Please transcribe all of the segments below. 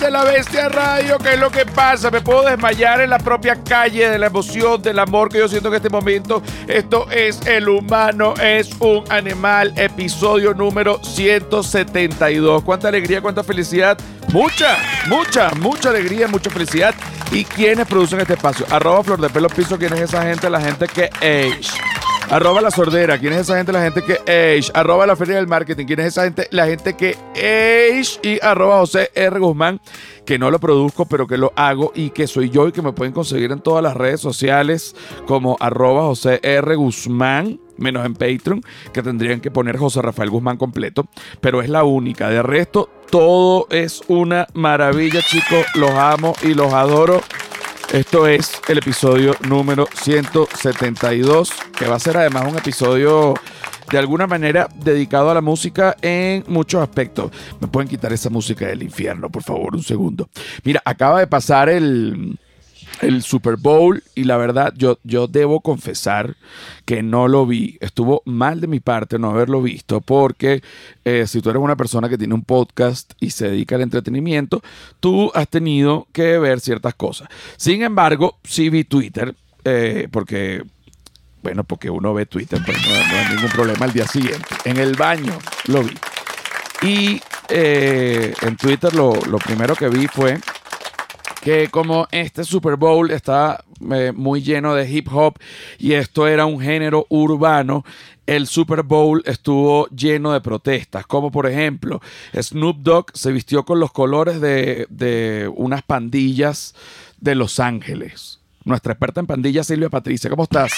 Desde la Bestia Radio, ¿qué es lo que pasa? Me puedo desmayar en la propia calle de la emoción, del amor que yo siento en este momento. Esto es El humano es un animal, episodio número 172. ¿Cuánta alegría, cuánta felicidad? Mucha, mucha, mucha alegría, mucha felicidad. ¿Y quiénes producen este espacio? Arroba Flor de Pelo Piso, ¿quién es esa gente? La gente que es. Arroba la sordera, ¿quién es esa gente? La gente que es. Arroba la feria del marketing, ¿quién es esa gente? La gente que es. Y arroba José R. Guzmán, que no lo produzco, pero que lo hago y que soy yo y que me pueden conseguir en todas las redes sociales como arroba José R. Guzmán menos en Patreon, que tendrían que poner José Rafael Guzmán completo, pero es la única. De resto, todo es una maravilla, chicos. Los amo y los adoro. Esto es el episodio número 172, que va a ser además un episodio de alguna manera dedicado a la música en muchos aspectos. Me pueden quitar esa música del infierno, por favor, un segundo. Mira, acaba de pasar el el Super Bowl y la verdad yo, yo debo confesar que no lo vi. Estuvo mal de mi parte no haberlo visto porque eh, si tú eres una persona que tiene un podcast y se dedica al entretenimiento, tú has tenido que ver ciertas cosas. Sin embargo, sí vi Twitter eh, porque... Bueno, porque uno ve Twitter, pues no, hay ningún problema al día siguiente. En el baño lo vi. Y eh, en Twitter lo, lo primero que vi fue que como este Super Bowl está eh, muy lleno de hip hop y esto era un género urbano, el Super Bowl estuvo lleno de protestas, como por ejemplo Snoop Dogg se vistió con los colores de, de unas pandillas de Los Ángeles. Nuestra experta en pandillas, Silvia Patricia, ¿cómo estás?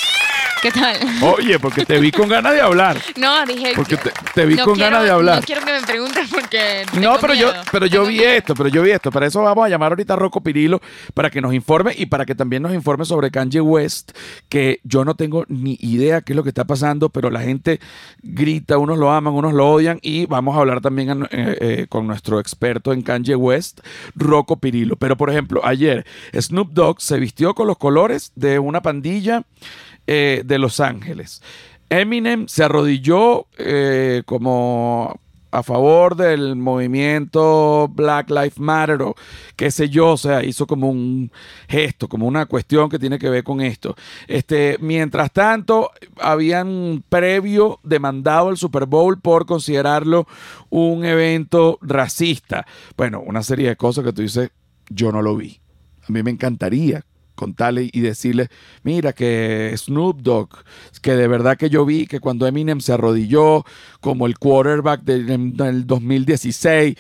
¿Qué tal? Oye, porque te vi con ganas de hablar. No, dije Porque te, te vi con ganas de hablar. No quiero que me preguntes porque. No, pero yo, pero yo Tengo vi miedo. esto, pero yo vi esto. Para eso vamos a llamar ahorita a Rocco Pirilo para que nos informe y para que también nos informe sobre Kanye West, que yo no tengo ni idea qué es lo que está pasando, pero la gente grita, unos lo aman, unos lo odian y vamos a hablar también eh, eh, con nuestro experto en Kanye West, Rocco Pirilo. Pero por ejemplo, ayer Snoop Dogg se vistió con los colores de una pandilla eh, de Los Ángeles. Eminem se arrodilló eh, como a favor del movimiento Black Lives Matter o qué sé yo, o sea, hizo como un gesto, como una cuestión que tiene que ver con esto. Este, mientras tanto, habían previo demandado el Super Bowl por considerarlo un evento racista. Bueno, una serie de cosas que tú dices, yo no lo vi. A mí me encantaría contarle y decirle, mira que Snoop Dogg, que de verdad que yo vi que cuando Eminem se arrodilló como el quarterback del, del 2016,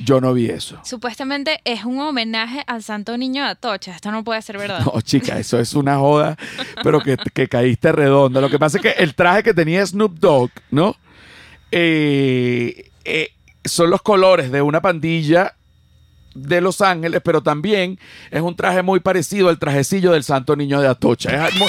yo no vi eso. Supuestamente es un homenaje al Santo Niño de Atocha. Esto no puede ser verdad. No, chica, eso es una joda, pero que, que caíste redonda. Lo que pasa es que el traje que tenía Snoop Dogg, ¿no? Eh, eh, son los colores de una pandilla de Los Ángeles, pero también es un traje muy parecido al trajecillo del Santo Niño de Atocha. Es muy-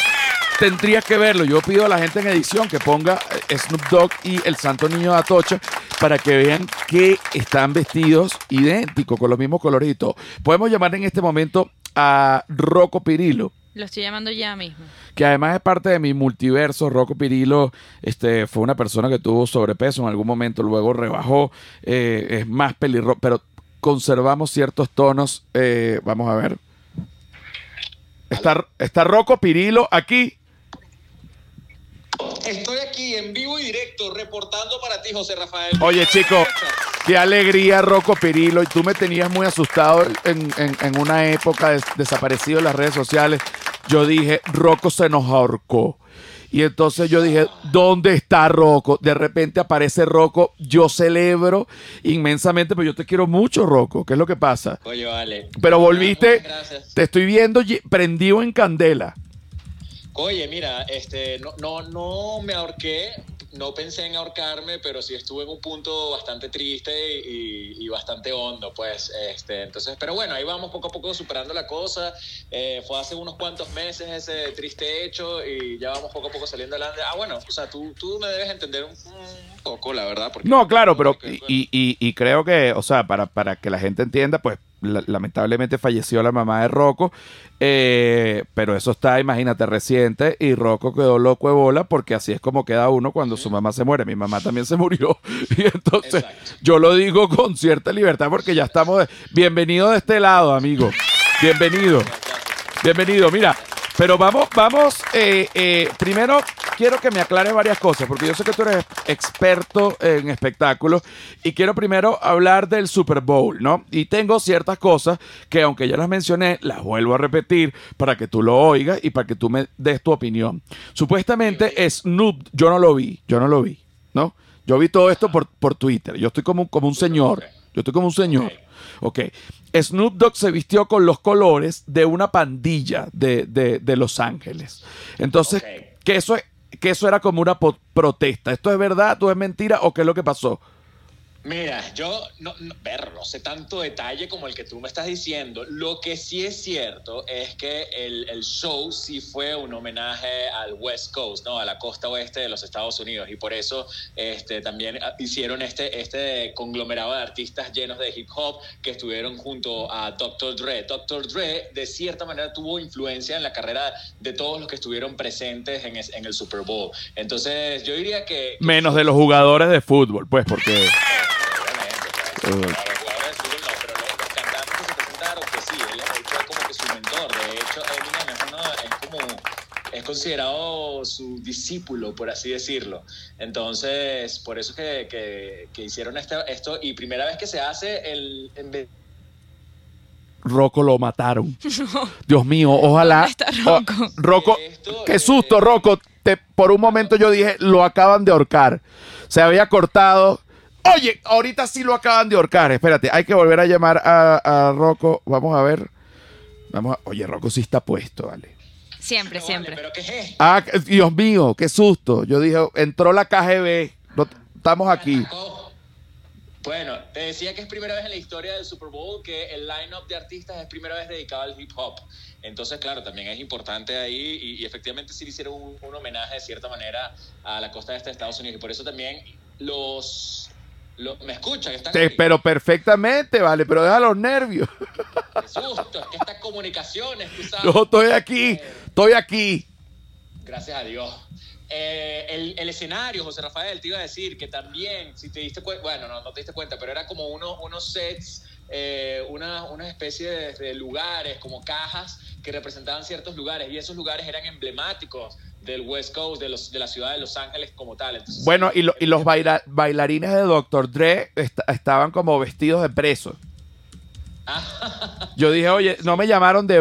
tendrías que verlo. Yo pido a la gente en edición que ponga eh, Snoop Dogg y el Santo Niño de Atocha para que vean que están vestidos idénticos, con los mismos todo. Podemos llamar en este momento a Rocco Pirilo Lo estoy llamando ya mismo. que además es parte de mi multiverso. Rocco Pirilo este, fue una persona que tuvo sobrepeso en algún momento, luego rebajó, eh, es más pelirrojo, pero conservamos ciertos tonos. eh, vamos a ver. Está, está Rocco Pirilo aquí. Estoy aquí en vivo y directo reportando para ti, José Rafael. Oye, chico, qué alegría, Rocco Pirilo. Y tú me tenías muy asustado en, en- en una época des- desaparecido en las redes sociales. Yo dije, Rocco se nos ahorcó. Y entonces yo dije, ¿dónde está Rocco? De repente aparece Rocco. Yo celebro inmensamente, pero yo te quiero mucho, Rocco. ¿Qué es lo que pasa? Oye, vale. Pero volviste, Gracias. te estoy viendo prendido en candela. Oye, mira, este, no, no, no me ahorqué, no pensé en ahorcarme, pero sí estuve en un punto bastante triste y, y bastante hondo, pues, este, entonces, pero bueno, ahí vamos poco a poco superando la cosa. Eh, fue hace unos cuantos meses ese triste hecho y ya vamos poco a poco saliendo adelante. Ah, bueno, o sea, tú, tú me debes entender un, un poco, la verdad. Porque No, claro, pero y, y- y creo que, o sea, para, para que la gente entienda, pues la- lamentablemente falleció la mamá de Rocco, eh, pero eso está, imagínate, reciente y Rocco quedó loco de bola porque así es como queda uno cuando su mamá se muere. Mi mamá también se murió y entonces Exacto. yo lo digo con cierta libertad porque ya estamos... de- Bienvenido de este lado, amigo. Bienvenido. Bienvenido, mira, pero vamos, vamos, eh, eh, primero quiero que me aclares varias cosas, porque yo sé que tú eres experto en espectáculos y quiero primero hablar del Super Bowl, ¿no? Y tengo ciertas cosas que aunque ya las mencioné, las vuelvo a repetir para que tú lo oigas y para que tú me des tu opinión. Supuestamente Snoop, yo no lo vi, yo no lo vi, ¿no? Yo vi todo esto por, por Twitter, yo estoy como, como un señor, yo estoy como un señor. Ok. Snoop Dogg se vistió con los colores de una pandilla de, de- de Los Ángeles. Entonces, que, eso, que eso era como una protesta. ¿Esto es verdad? ¿Esto es mentira? ¿O qué es lo que pasó? Mira, yo no, no, ver, no sé tanto detalle como el que tú me estás diciendo. Lo que sí es cierto es que el, el show sí fue un homenaje al West Coast, ¿no? A la costa oeste de los Estados Unidos. Y por eso este, también hicieron este, este conglomerado de artistas llenos de hip hop que estuvieron junto a Dr. Dre. Dr. Dre, de cierta manera, tuvo influencia en la carrera de todos los que estuvieron presentes en, el Super Bowl. Entonces, yo diría que... que Menos de los jugadores de fútbol, pues, porque... considerado su discípulo, por así decirlo. Entonces, por eso que, que, que hicieron esta- esto y primera vez que se hace el en Rocco lo mataron. Dios mío, ojalá. ¿Dónde está Rocco? Oh, Rocco, Esto, qué eh, susto, Rocco. Te- por un momento yo dije, lo acaban de ahorcar. Se había cortado. Oye, ahorita sí lo acaban de ahorcar. Espérate, hay que volver a llamar a, a Rocco. Vamos a ver. Vamos a- Oye, Rocco sí está puesto, vale. Siempre, no, siempre. vale, pero ¿qué es esto? Ah, Dios mío, qué susto. Yo dije, entró la KGB. No- estamos aquí. Bueno, te decía que es primera vez en la historia del Super Bowl que el line-up de artistas es primera vez dedicado al hip hop. Entonces, claro, también es importante ahí y, y efectivamente sí le hicieron un, un homenaje de cierta manera a la costa este de Estados Unidos y por eso también los... los ¿Me escuchan? ¿Están Te- ahí? pero perfectamente, vale, pero deja los nervios. Qué susto, es que estas comunicaciones, tú sabes. Yo estoy aquí, estoy aquí. Gracias a Dios. Eh, el, el escenario, José Rafael, te iba a decir que también, si te diste cuenta, bueno, no, no te diste cuenta, pero era como uno, unos sets, eh, una, una especie de, de lugares, como cajas que representaban ciertos lugares, y esos lugares eran emblemáticos del West Coast, de, los, de la ciudad de Los Ángeles como tal. Entonces, Bueno, y, lo- y los baila- bailarines de Dr. Dre est- estaban como vestidos de presos. Ah, Yo dije, oye, no me llamaron de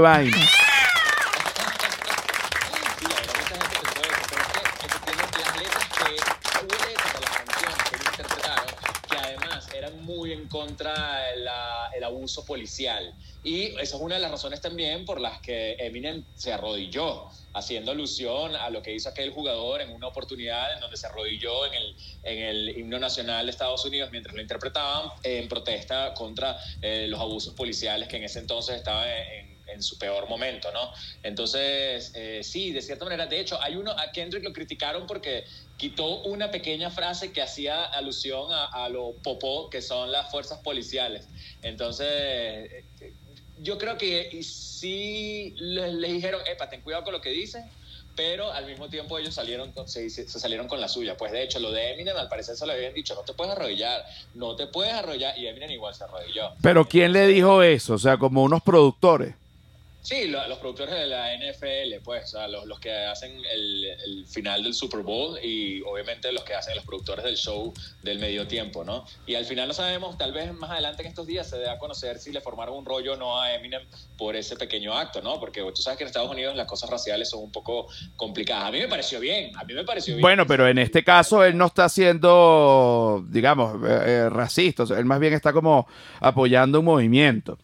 además eran muy en contra del el abuso policial. Y esa es una de las razones también por las que Eminem se arrodilló, haciendo alusión a lo que hizo aquel jugador en una oportunidad en donde se arrodilló en el, en el himno nacional de Estados Unidos mientras lo interpretaban en protesta contra eh, los abusos policiales que en ese entonces estaban en, en su peor momento, ¿no? Entonces, eh, sí, de cierta manera. De hecho, hay uno, a Kendrick lo criticaron porque quitó una pequeña frase que hacía alusión a, a lo popó, que son las fuerzas policiales. Entonces, yo creo que sí les, les dijeron, epa, ten cuidado con lo que dicen, pero al mismo tiempo ellos salieron con- se, se salieron con la suya. Pues de hecho, lo de Eminem al parecer se lo habían dicho, no te puedes arrodillar, no te puedes arrodillar, y Eminem igual se arrodilló. Pero ¿quién le dijo eso? O sea, como unos productores. Sí, lo- los productores de la NFL, pues, o sea, los, que hacen el, final del Super Bowl y obviamente los que hacen los productores del show del medio tiempo, ¿no? Y al final no sabemos, tal vez más adelante en estos días se dé a conocer si le formaron un rollo o no a Eminem por ese pequeño acto, ¿no? Porque tú sabes que en Estados Unidos las cosas raciales son un poco complicadas. A mí me pareció bien, a mí me pareció bien. Bueno, pero en este caso él no está siendo, digamos, eh, eh, racista. Él más bien está como apoyando un movimiento.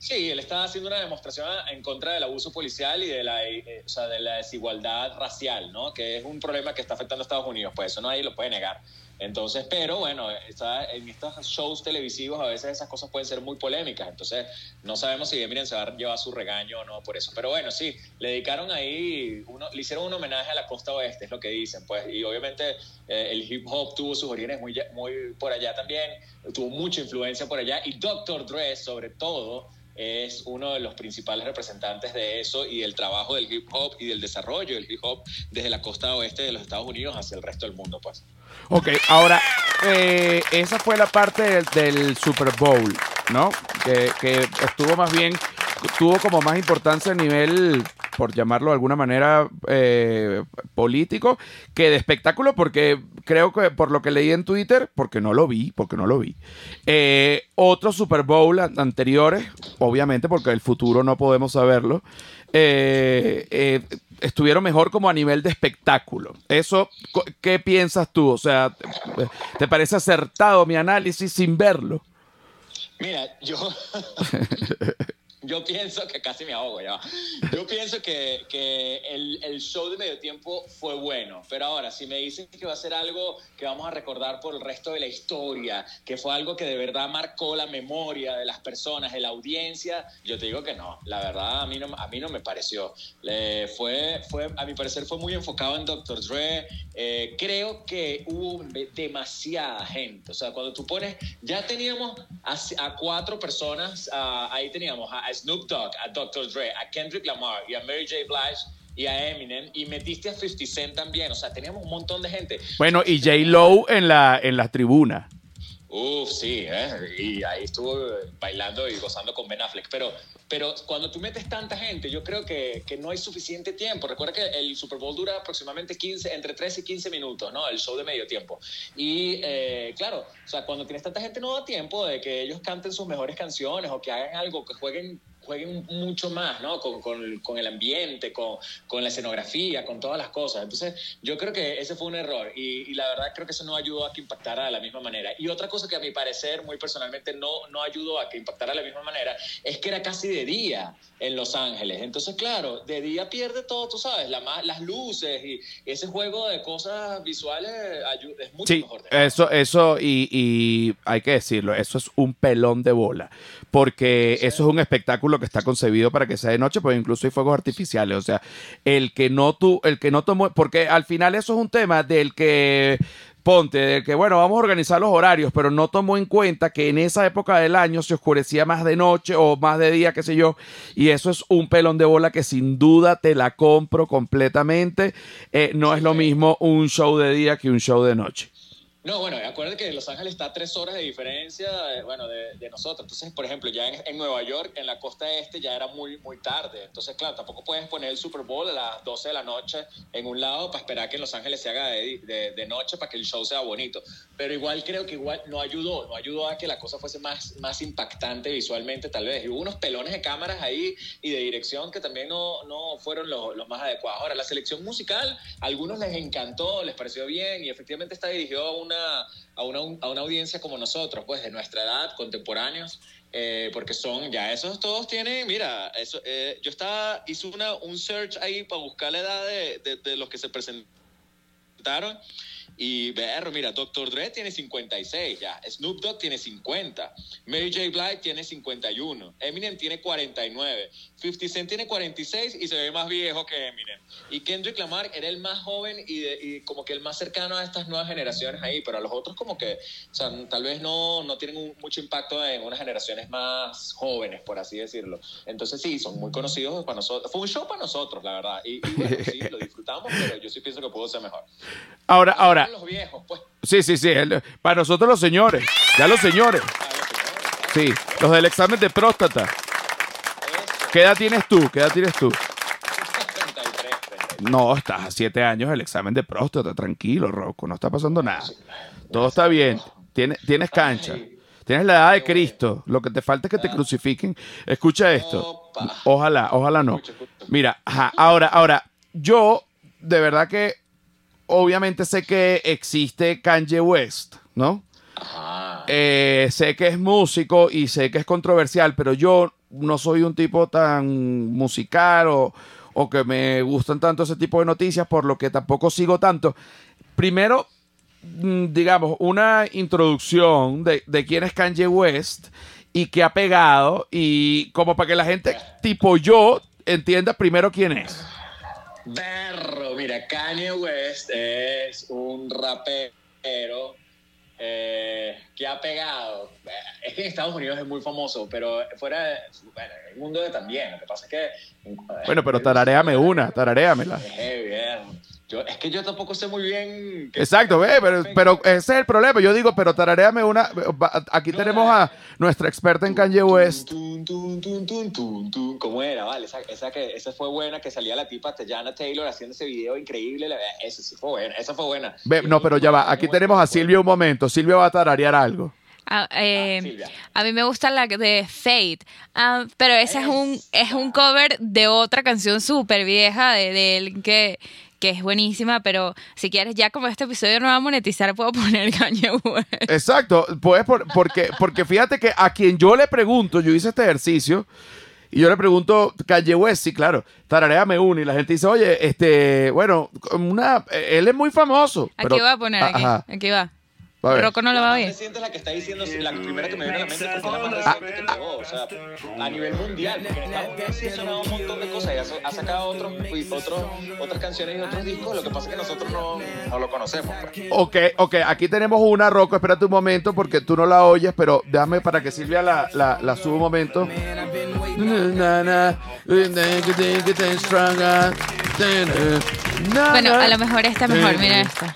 Sí, él está haciendo una demostración en contra del abuso policial y de la, eh, o sea, de la desigualdad racial, ¿no? Que es un problema que está afectando a Estados Unidos, pues eso nadie lo puede negar. Entonces, pero bueno, está, en estos shows televisivos a veces esas cosas pueden ser muy polémicas. Entonces, no sabemos si Eminem se va a llevar su regaño o no por eso. Pero bueno, sí, le dedicaron ahí, uno, le hicieron un homenaje a la costa oeste, es lo que dicen. Pues, y obviamente eh, el hip hop tuvo sus orígenes muy, muy por allá también, tuvo mucha influencia por allá. Y Dr. Dre, sobre todo, es uno de los principales representantes de eso y del trabajo del hip hop y del desarrollo del hip hop desde la costa oeste de los Estados Unidos hacia el resto del mundo, pues. Ok, ahora, eh, esa fue la parte del, del Super Bowl, ¿no? Que, que, estuvo más bien, tuvo como más importancia a nivel, por llamarlo de alguna manera, eh, político, que de espectáculo, porque creo que por lo que leí en Twitter, porque no lo vi, porque no lo vi, eh, otros Super Bowl anteriores, obviamente, porque el futuro no podemos saberlo, eh, estuvieron mejor como a nivel de espectáculo. Eso, ¿qué piensas tú? O sea, ¿te parece acertado mi análisis sin verlo? Mira, yo... Yo pienso que casi me ahogo ya. Yo pienso que, que el, el, show de medio tiempo fue bueno, pero ahora, si me dicen que va a ser algo que vamos a recordar por el resto de la historia, que fue algo que de verdad marcó la memoria de las personas, de la audiencia, yo te digo que no. La verdad, a mí no, a mí no me pareció. Le fue, fue, a mi parecer, fue muy enfocado en Dr. Dre. Eh, creo que hubo demasiada gente. O sea, cuando tú pones, ya teníamos a, a cuatro personas, a, ahí teníamos a a Snoop Dogg, a Dr. Dre, a Kendrick Lamar y a Mary J. Blige y a Eminem y metiste a 50 Cent también, o sea, teníamos un montón de gente. Bueno, y J. Lowe en la, en la tribuna. Uf, sí, ¿eh? y ahí estuvo bailando y gozando con Ben Affleck. Pero, pero cuando tú metes tanta gente, yo creo que, que, no hay suficiente tiempo. Recuerda que el Super Bowl dura aproximadamente 15, entre 13 y 15 minutos, ¿no? El show de medio tiempo. Y eh, claro, o sea, cuando tienes tanta gente no da tiempo de que ellos canten sus mejores canciones o que hagan algo, que jueguen jueguen mucho más, ¿no? Con, con, con el ambiente, con, con, la escenografía, con todas las cosas. Entonces, yo creo que ese fue un error y, y, la verdad creo que eso no ayudó a que impactara de la misma manera. Y otra cosa que a mi parecer, muy personalmente, no, no ayudó a que impactara de la misma manera, es que era casi de día en Los Ángeles. Entonces, claro, de día pierde todo, tú sabes, la, las luces y ese juego de cosas visuales es mucho sí, mejor. Eso, eso, y, y hay que decirlo, eso es un pelón de bola, porque sí. eso es un espectáculo que está concebido para que sea de noche, pero incluso hay fuegos artificiales. O sea, el que no tú, el que no tomó, porque al final eso es un tema del que ponte, de que bueno, vamos a organizar los horarios, pero no tomó en cuenta que en esa época del año se oscurecía más de noche o más de día, qué sé yo, y eso es un pelón de bola que sin duda te la compro completamente. Eh, no es lo mismo un show de día que un show de noche. No, bueno, acuérdate que Los Ángeles está a tres horas de diferencia, bueno, de, nosotros. Entonces, por ejemplo, ya en, Nueva York, en la costa este, ya era muy, muy tarde. Entonces, claro, tampoco puedes poner el Super Bowl a las 12 de la noche en un lado para esperar que Los Ángeles se haga de, de, de, noche para que el show sea bonito. Pero igual creo que igual no ayudó, no ayudó a que la cosa fuese más, más impactante visualmente, tal vez. Y hubo unos pelones de cámaras ahí y de dirección que también no, no fueron los, los más adecuados. Ahora, la selección musical, a algunos les encantó, les pareció bien y efectivamente está dirigido a una a una, a una audiencia como nosotros, pues de nuestra edad, contemporáneos, eh, porque son, ya esos todos tienen, mira, eso, eh, yo estaba, hice una, un search ahí para buscar la edad de, de, de los que se presentaron. Y ver, mira, Dr. Dre tiene 56 ya, Snoop Dogg tiene 50, Mary J. Blige tiene 51, Eminem tiene 49, 50 Cent tiene 46 y se ve más viejo que Eminem. Y Kendrick Lamar era el más joven y, de, y como que el más cercano a estas nuevas generaciones ahí, pero a los otros como que, o sea, tal vez no, no tienen mucho impacto en unas generaciones más jóvenes, por así decirlo. Entonces sí, son muy conocidos para nosotros. Fue un show para nosotros, la verdad. Y, y bueno, sí, lo disfrutamos, pero yo sí pienso que pudo ser mejor. Ahora, ahora. Los viejos, pues. Sí, sí, sí. El, para nosotros los señores. Ya los señores. Sí, los del examen de próstata. ¿Qué edad tienes tú? ¿Qué edad tienes tú? 33, 33. No, estás a siete años el examen de próstata. Tranquilo, Rocco. No está pasando nada. Todo está bien. Tienes, tienes cancha. Tienes la edad de Cristo. Lo que te falta es que te crucifiquen. Escucha esto. Ojalá, ojalá no. Mira, ajá, ahora, ahora, yo de verdad que obviamente sé que existe Kanye West, ¿no? Eh, sé que es músico y sé que es controversial, pero yo no soy un tipo tan musical o, o, que me gustan tanto ese tipo de noticias, por lo que tampoco sigo tanto. Primero, mm, digamos, una introducción de, de quién es Kanye West y qué ha pegado y como para que la gente tipo yo entienda primero quién es. Berro, mira, Kanye West es un rapero eh, que ha pegado. Es que en Estados Unidos es muy famoso, pero fuera de. Bueno, en el mundo también. Lo que pasa es que. Bueno, pero tararéame una, tararéamela. Es heavy, bien. Yo, es que yo tampoco sé muy bien. qué- Exacto, ve, pero, pero ese es el problema. Yo digo, pero tararéame una. Aquí tenemos a nuestra experta en Kanye West. Tun, tun, tun, tun, tun, tun. ¿Cómo era? Vale, esa, esa, que, esa fue buena, que salía la tipa Teyana Taylor haciendo ese video increíble. Esa sí fue buena, esa fue buena. Ve, no, pero ya va. Aquí tenemos a Silvia un momento. Silvia va a tararear algo. Ah, eh, Ah, Silvia. a mí me gusta la de Fate, ah, pero ese es un, es un cover de otra canción súper vieja de, de él que, que es buenísima, pero si quieres, ya como este episodio no va a monetizar, puedo poner Kanye West. Exacto, pues por- porque, porque fíjate que a quien yo le pregunto, yo hice este ejercicio y yo le pregunto, Kanye West, sí, claro, tarareame uno y la gente dice, oye, este, bueno, una, él es muy famoso. Aquí pero- va a poner, aquí, Ajá, aquí va. A ver. Rocco no lo La va a más oír. reciente es la que está diciendo, la primera que me viene a la mente porque es la más reciente que pegó, o sea, a nivel mundial, porque en Estados Unidos sí ha sonado un montón de cosas y ha, ha sacado otros, y otros, otras canciones y otros discos, lo que pasa es que nosotros no, no lo conocemos. pues. Ok, ok, aquí tenemos una, Rocco, espérate un momento porque tú no la oyes, pero déjame para que Silvia la, la, la suba un momento. Bueno, a lo mejor esta es mejor, mira esta.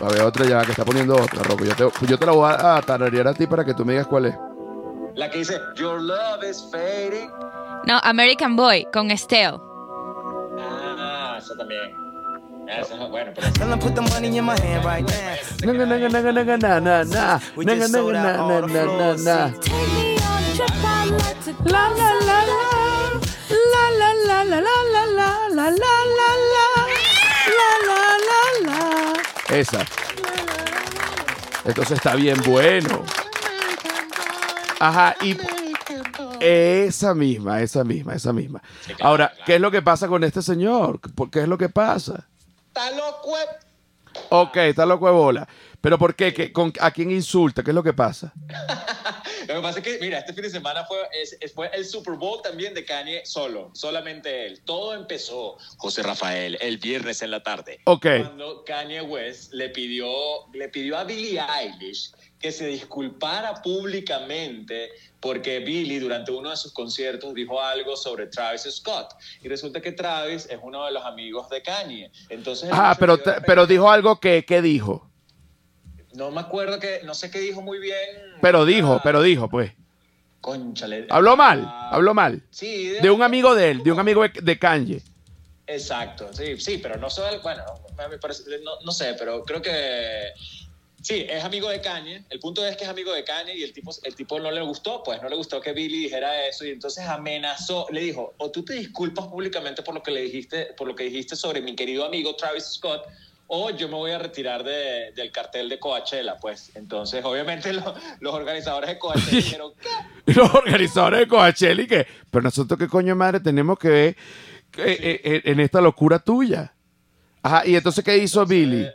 A ver, otra ya que está poniendo otra, Rocco. Yo te, yo te la voy a, tararear a ti para que tú me digas cuál es. La que dice, Your love is fading. No, American Boy con Estelle. Ah, esa también. Esa es bueno, pero Esa. Entonces está bien bueno. Ajá, y esa misma, esa misma, esa misma. claro, Ahora, claro. ¿qué es lo que pasa con este señor? ¿Por ¿Qué es lo que pasa? Está loco, eh. Ok, está loco de bola. ¿Pero por qué? ¿Qué- con, ¿A quién insulta? ¿Qué es lo que pasa? Lo que pasa es que, mira, este fin de semana fue, es- fue el Super Bowl también de Kanye solo, solamente él. Todo empezó, José Rafael, el viernes en la tarde. Ok. Cuando Kanye West le pidió, le pidió a Billie Eilish que se disculpara públicamente porque Billie durante uno de sus conciertos dijo algo sobre Travis Scott. Y resulta que Travis es uno de los amigos de Kanye. Entonces, Ah, pero, pero dijo algo que, que dijo. No me acuerdo que, no sé qué dijo muy bien. Pero dijo, Ah, pero dijo, pues. Conchale. Habló mal, Ah, habló mal. Sí, De un amigo de él, de un amigo de- de Kanye. Exacto, sí, sí, pero no solo, bueno, me parece- no, no sé, pero creo que sí, es amigo de Kanye. El punto es que es amigo de Kanye y el tipo, el tipo no le gustó, pues no le gustó que Billy dijera eso y entonces amenazó, le dijo, o tú te disculpas públicamente por lo que le dijiste, por lo que dijiste sobre mi querido amigo Travis Scott. O yo me voy a retirar de- del cartel de Coachella, pues. Entonces, obviamente, lo- los organizadores de Coachella dijeron, ¿qué? Los organizadores de Coachella y que, pero nosotros qué coño madre tenemos que ver eh, eh, en esta locura tuya. Ajá, y entonces ¿qué hizo Billy?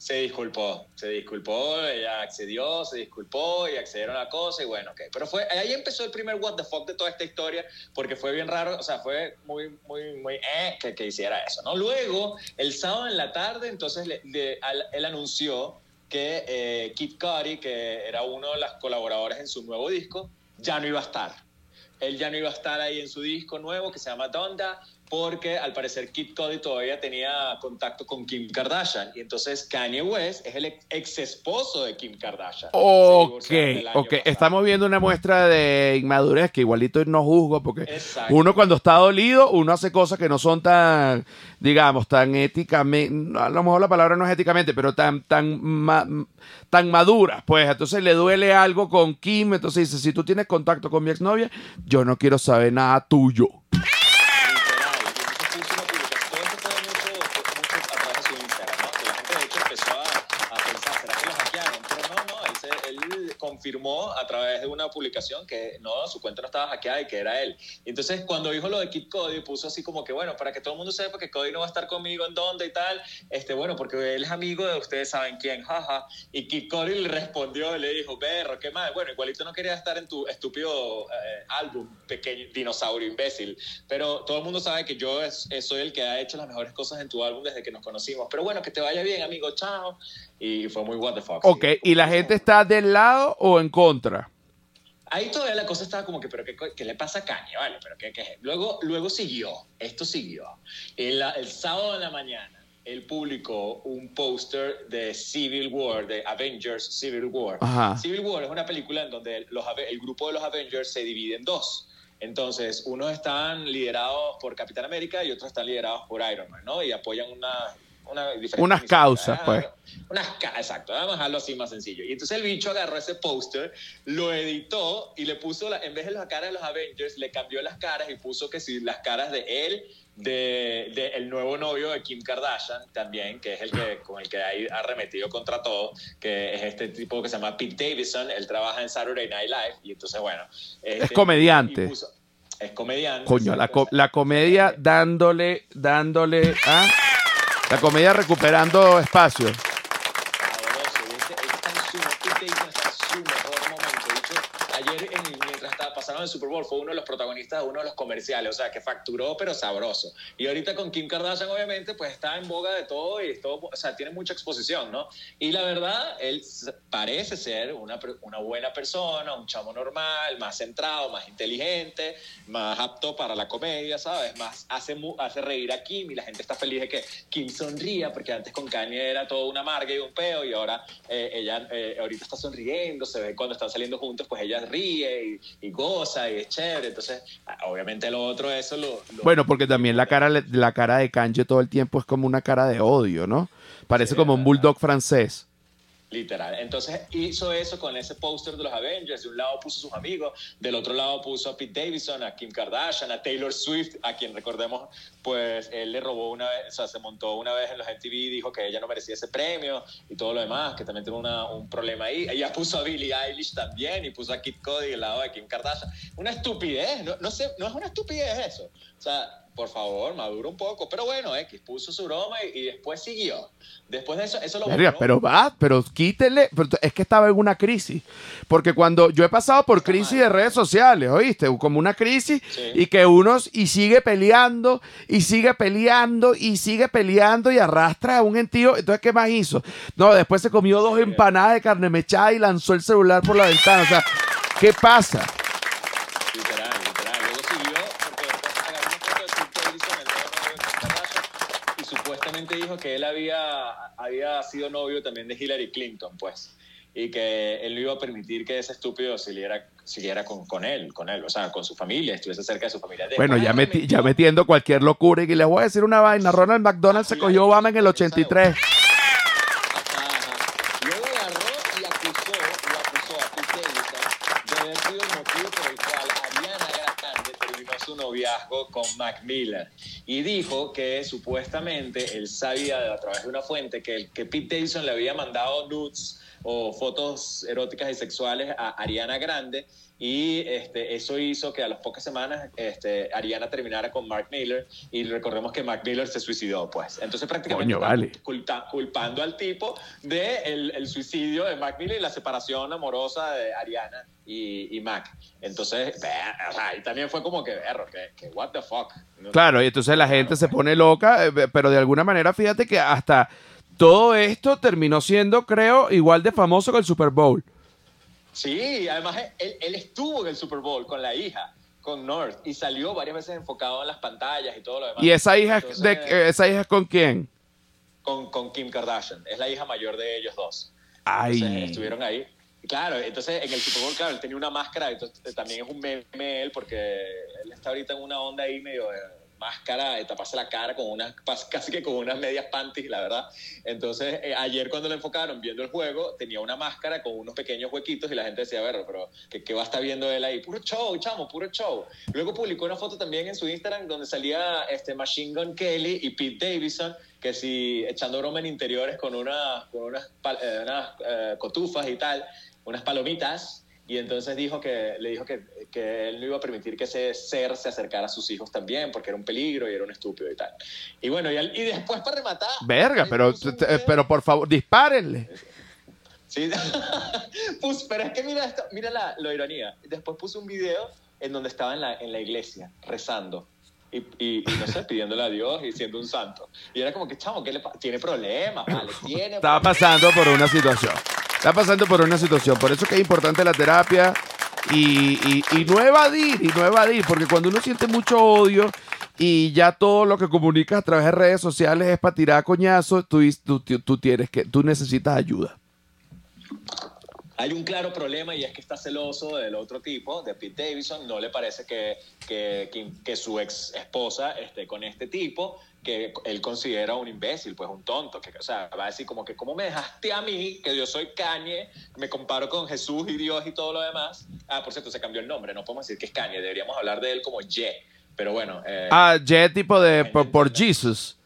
Se disculpó, se disculpó, ella accedió, se disculpó y accedieron a la cosa y bueno, ok. Pero fue, ahí empezó el primer what the fuck de toda esta historia porque fue bien raro, o sea, fue muy, muy, muy, eh, que, hiciera eso, ¿no? Luego, el sábado en la tarde, entonces le- él anunció que eh, Kid Cudi, que era uno de los colaboradores en su nuevo disco, ya no iba a estar. Él ya no iba a estar ahí en su disco nuevo que se llama Donda, porque al parecer Kid Cudi todavía tenía contacto con Kim Kardashian. Y entonces Kanye West es el ex esposo de Kim Kardashian. Ok, ok. Estamos viendo una muestra de inmadurez que igualito no juzgo porque Exacto. uno cuando está dolido, uno hace cosas que no son tan, digamos, tan éticamente, a lo mejor la palabra no es éticamente, pero tan, tan, ma- tan maduras, pues entonces le duele algo con Kim, entonces dice, si tú tienes contacto con mi exnovia, yo no quiero saber nada tuyo. Literal. Y entonces puso una publicación. Todo esto fue mucho, mucho a través de su Instagram, ¿no? Que la gente de hecho empezó a, a pensar, ¿será que lo hackearon? Pero no, no, él se, él confirmó a través de una publicación que no, su cuenta no estaba hackeada y que era él. Entonces cuando dijo lo de Kid Cody, puso así como que, bueno, para que todo el mundo sepa que Cody no va a estar conmigo en dónde y tal, este, bueno, porque él es amigo de ustedes saben quién, jaja. Y Kid Cody le respondió le dijo, perro, qué mal, bueno, igualito no quería estar en tu estúpido eh, álbum, pequeño dinosaurio imbécil, pero todo el mundo sabe que yo es, soy el que ha hecho las mejores cosas en tu álbum desde que nos conocimos. Pero bueno, que te vaya bien, amigo, chao. Y fue muy what the fuck. Ok, sí. ¿y la gente está del lado o en contra? Ahí todavía la cosa estaba como que, pero ¿qué, qué le pasa a Kanye? Vale, pero ¿qué, qué? Luego, luego siguió, esto siguió. El, el sábado de la mañana, él publicó un póster de Civil War, de Avengers Civil War. Ajá. Civil War es una película en donde los, el grupo de los Avengers se divide en dos. Entonces, unos están liderados por Capitán América y otros están liderados por Iron Man, ¿no? Y apoyan una... una Unas causas, pues. Unas ca- exacto, vamos a dejarlo así más sencillo. Y entonces el bicho agarró ese póster, lo editó y le puso, la- en vez de las caras de los Avengers, le cambió las caras y puso que si las caras de él, de, de el nuevo novio de Kim Kardashian también, que es el que con el que ha ha arremetido contra todo, que es este tipo que se llama Pete Davidson, él trabaja en Saturday Night Live y entonces bueno. este, comediante. puso- es comediante. Coño, la, co- la comedia dándole, dándole, ¿ah? La comedia recuperando espacio. Sabroso, y ese- ese está en su, Pete Davidson está en su mejor momento. De hecho, ayer en- pasaron el Super Bowl fue uno de los protagonistas de uno de los comerciales, o sea, que facturó pero sabroso. Y ahorita con Kim Kardashian obviamente pues está en boga de todo y todo, o sea, tiene mucha exposición, ¿no? Y la verdad, él parece ser una, una buena persona, un chamo normal, más centrado, más inteligente, más apto para la comedia, ¿sabes? Más hace, hace reír a Kim y la gente está feliz de que Kim sonría, porque antes con Kanye era todo una amarga y un peo y ahora eh, ella eh, ahorita está sonriendo, se ve cuando están saliendo juntos, pues ella ríe y, y goza y es chévere. Entonces, obviamente lo otro, eso lo... lo- Bueno, porque también la cara, la cara de Kanye todo el tiempo es como una cara de odio, ¿no? Parece Sí, como un bulldog francés. Literal. Entonces hizo eso con ese póster de los Avengers. De un lado puso a sus amigos, del otro lado puso a Pete Davidson, a Kim Kardashian, a Taylor Swift, a quien recordemos, pues él le robó una vez, o sea, se montó una vez en los MTV, dijo que ella no merecía ese premio y todo lo demás, que también tuvo una- un problema ahí. Ella puso a Billie Eilish también y puso a Kid Cody al lado de Kim Kardashian. Una estupidez, no, no sé, no es una estupidez eso. O sea, por favor, madura un poco. Pero bueno, X puso su broma y, y después siguió. Después de eso, eso lo Verga, pero va, pero quítenle. pero es que estaba en una crisis. Porque cuando yo he pasado por crisis de redes sociales, ¿oíste? Como una crisis Sí. y que unos y sigue peleando y sigue peleando y sigue peleando y arrastra a un gentío. Entonces, ¿qué más hizo? No, después se comió dos empanadas de carne mechada y lanzó el celular por la ventana. O sea, ¿qué pasa? Literal, literal. Luego siguió porque después agarró una foto de Pete Davidson, el nuevo novio de Kim Kardashian, y supuestamente dijo que él había, había sido novio también de Hillary Clinton, pues. Y que él no iba a permitir que ese estúpido siguiera, siguiera con, con él, con él, o sea, con su familia, estuviese cerca de su familia. Bueno, ya, meti- ya metiendo cualquier locura. Y les voy a decir una vaina. Ronald McDonald se cogió Obama en el 83. Ajá, ajá. Luego agarró y acusó, lo acusó a Pete Davidson de haber sido el motivo por el cual Ariana Grande terminó su noviazgo con Mac Miller. Y dijo que supuestamente él sabía a través de una fuente que, que Pete Davidson le había mandado nudes o fotos eróticas y sexuales a Ariana Grande y este, eso hizo que a las pocas semanas este, Ariana terminara con Mark Miller y recordemos que Mark Miller se suicidó pues entonces prácticamente Coño, vale. culta- culpando al tipo de el, el suicidio de Mac Miller y la separación amorosa de Ariana y, y Mac. Entonces, y también fue como que, berro, que, que what the fuck. Claro, y entonces la gente se pone loca, eh, pero de alguna manera fíjate que hasta todo esto terminó siendo, creo, igual de famoso que el Super Bowl. Sí, además él, él estuvo en el Super Bowl con la hija, con North, y salió varias veces enfocado en las pantallas y todo lo demás. ¿Y esa hija, es Entonces, de, esa hija es con quién? con, con Kim Kardashian, es la hija mayor de ellos dos. Entonces, Ay, estuvieron ahí. Claro, entonces en el Super Bowl, claro, él tenía una máscara, entonces eh, también es un meme él, porque él está ahorita en una onda ahí medio, eh, máscara, de taparse la cara con unas, casi que con unas medias panties, la verdad. Entonces, eh, ayer cuando lo enfocaron viendo el juego, tenía una máscara con unos pequeños huequitos y la gente decía, a ver, pero ¿qué, qué va a estar viendo él ahí? Puro show, chamo, puro show. Luego publicó una foto también en su Instagram donde salía este Machine Gun Kelly y Pete Davidson, que si echando broma en interiores con, una, con unas, eh, unas eh, cotufas y tal, unas palomitas. Y entonces dijo que, le dijo que, que él no iba a permitir que ese ser se acercara a sus hijos también, porque era un peligro y era un estúpido y tal. Y bueno, y, al- y después para rematar... Verga, pero, pero por favor, dispárenle. Sí, Pus- pero es que mira esto, mira la, la ironía. Después puso un video en donde estaba en la, en la iglesia rezando. Y, y- y no sé, pidiéndole a Dios y siendo un santo. Y era como que, chamo, ¿qué le Tiene problemas, vale, tiene Estaba pasando por una situación. Está pasando por una situación. Por eso que es importante la terapia y, no evadir, y no evadir, porque cuando uno siente mucho odio y ya todo lo que comunicas a través de redes sociales es para tirar coñazos, tú, tú, tú- tienes que, tú necesitas ayuda. Hay un claro problema y es que está celoso del otro tipo, de Pete Davidson. No le parece que- que su ex esposa esté con este tipo, que él considera un imbécil, pues un tonto. Que, o sea, va a decir como que, ¿cómo me dejaste a mí, que yo soy Kanye, me comparo con Jesús y Dios y todo lo demás? Ah, por cierto, se cambió el nombre, no podemos decir que es Kanye, deberíamos hablar de él como Ye. Pero bueno, eh, Ah, J tipo de por, por Jesus.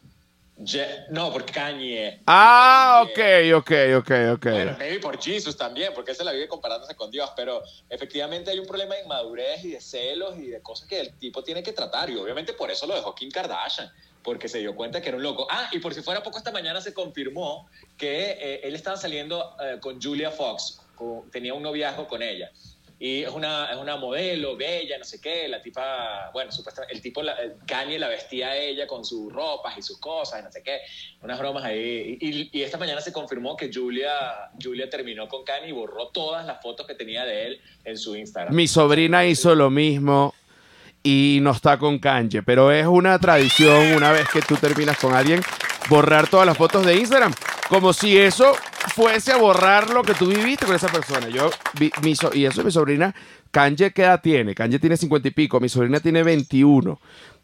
Ye- no, por Kanye. Ah, ok, Ye. ok, ok, ok. Bueno, maybe por Jesus también, porque él se la vive comparándose con Dios, pero efectivamente hay un problema de inmadurez y de celos y de cosas que el tipo tiene que tratar, y obviamente por eso lo dejó Kim Kardashian, porque se dio cuenta que era un loco. Ah, y por si fuera poco, esta mañana se confirmó que eh, él estaba saliendo eh, con Julia Fox, con- tenía un noviazgo con ella. Y es una, es una modelo bella, no sé qué. La tipa, bueno, supuestamente, el tipo, Kanye la vestía a ella con sus ropas y sus cosas, no sé qué. Unas bromas ahí. Y, y- y esta mañana se confirmó que Julia, Julia terminó con Kanye y borró todas las fotos que tenía de él en su Instagram. Mi sobrina hizo lo mismo y no está con Kanye, pero es una tradición una vez que tú terminas con alguien borrar todas las fotos de Instagram, como si eso fuese a borrar lo que tú viviste con esa persona. Yo vi, mi so- y eso mi sobrina, Kanye qué edad tiene? Kanye tiene cincuenta y pico, mi sobrina tiene 21.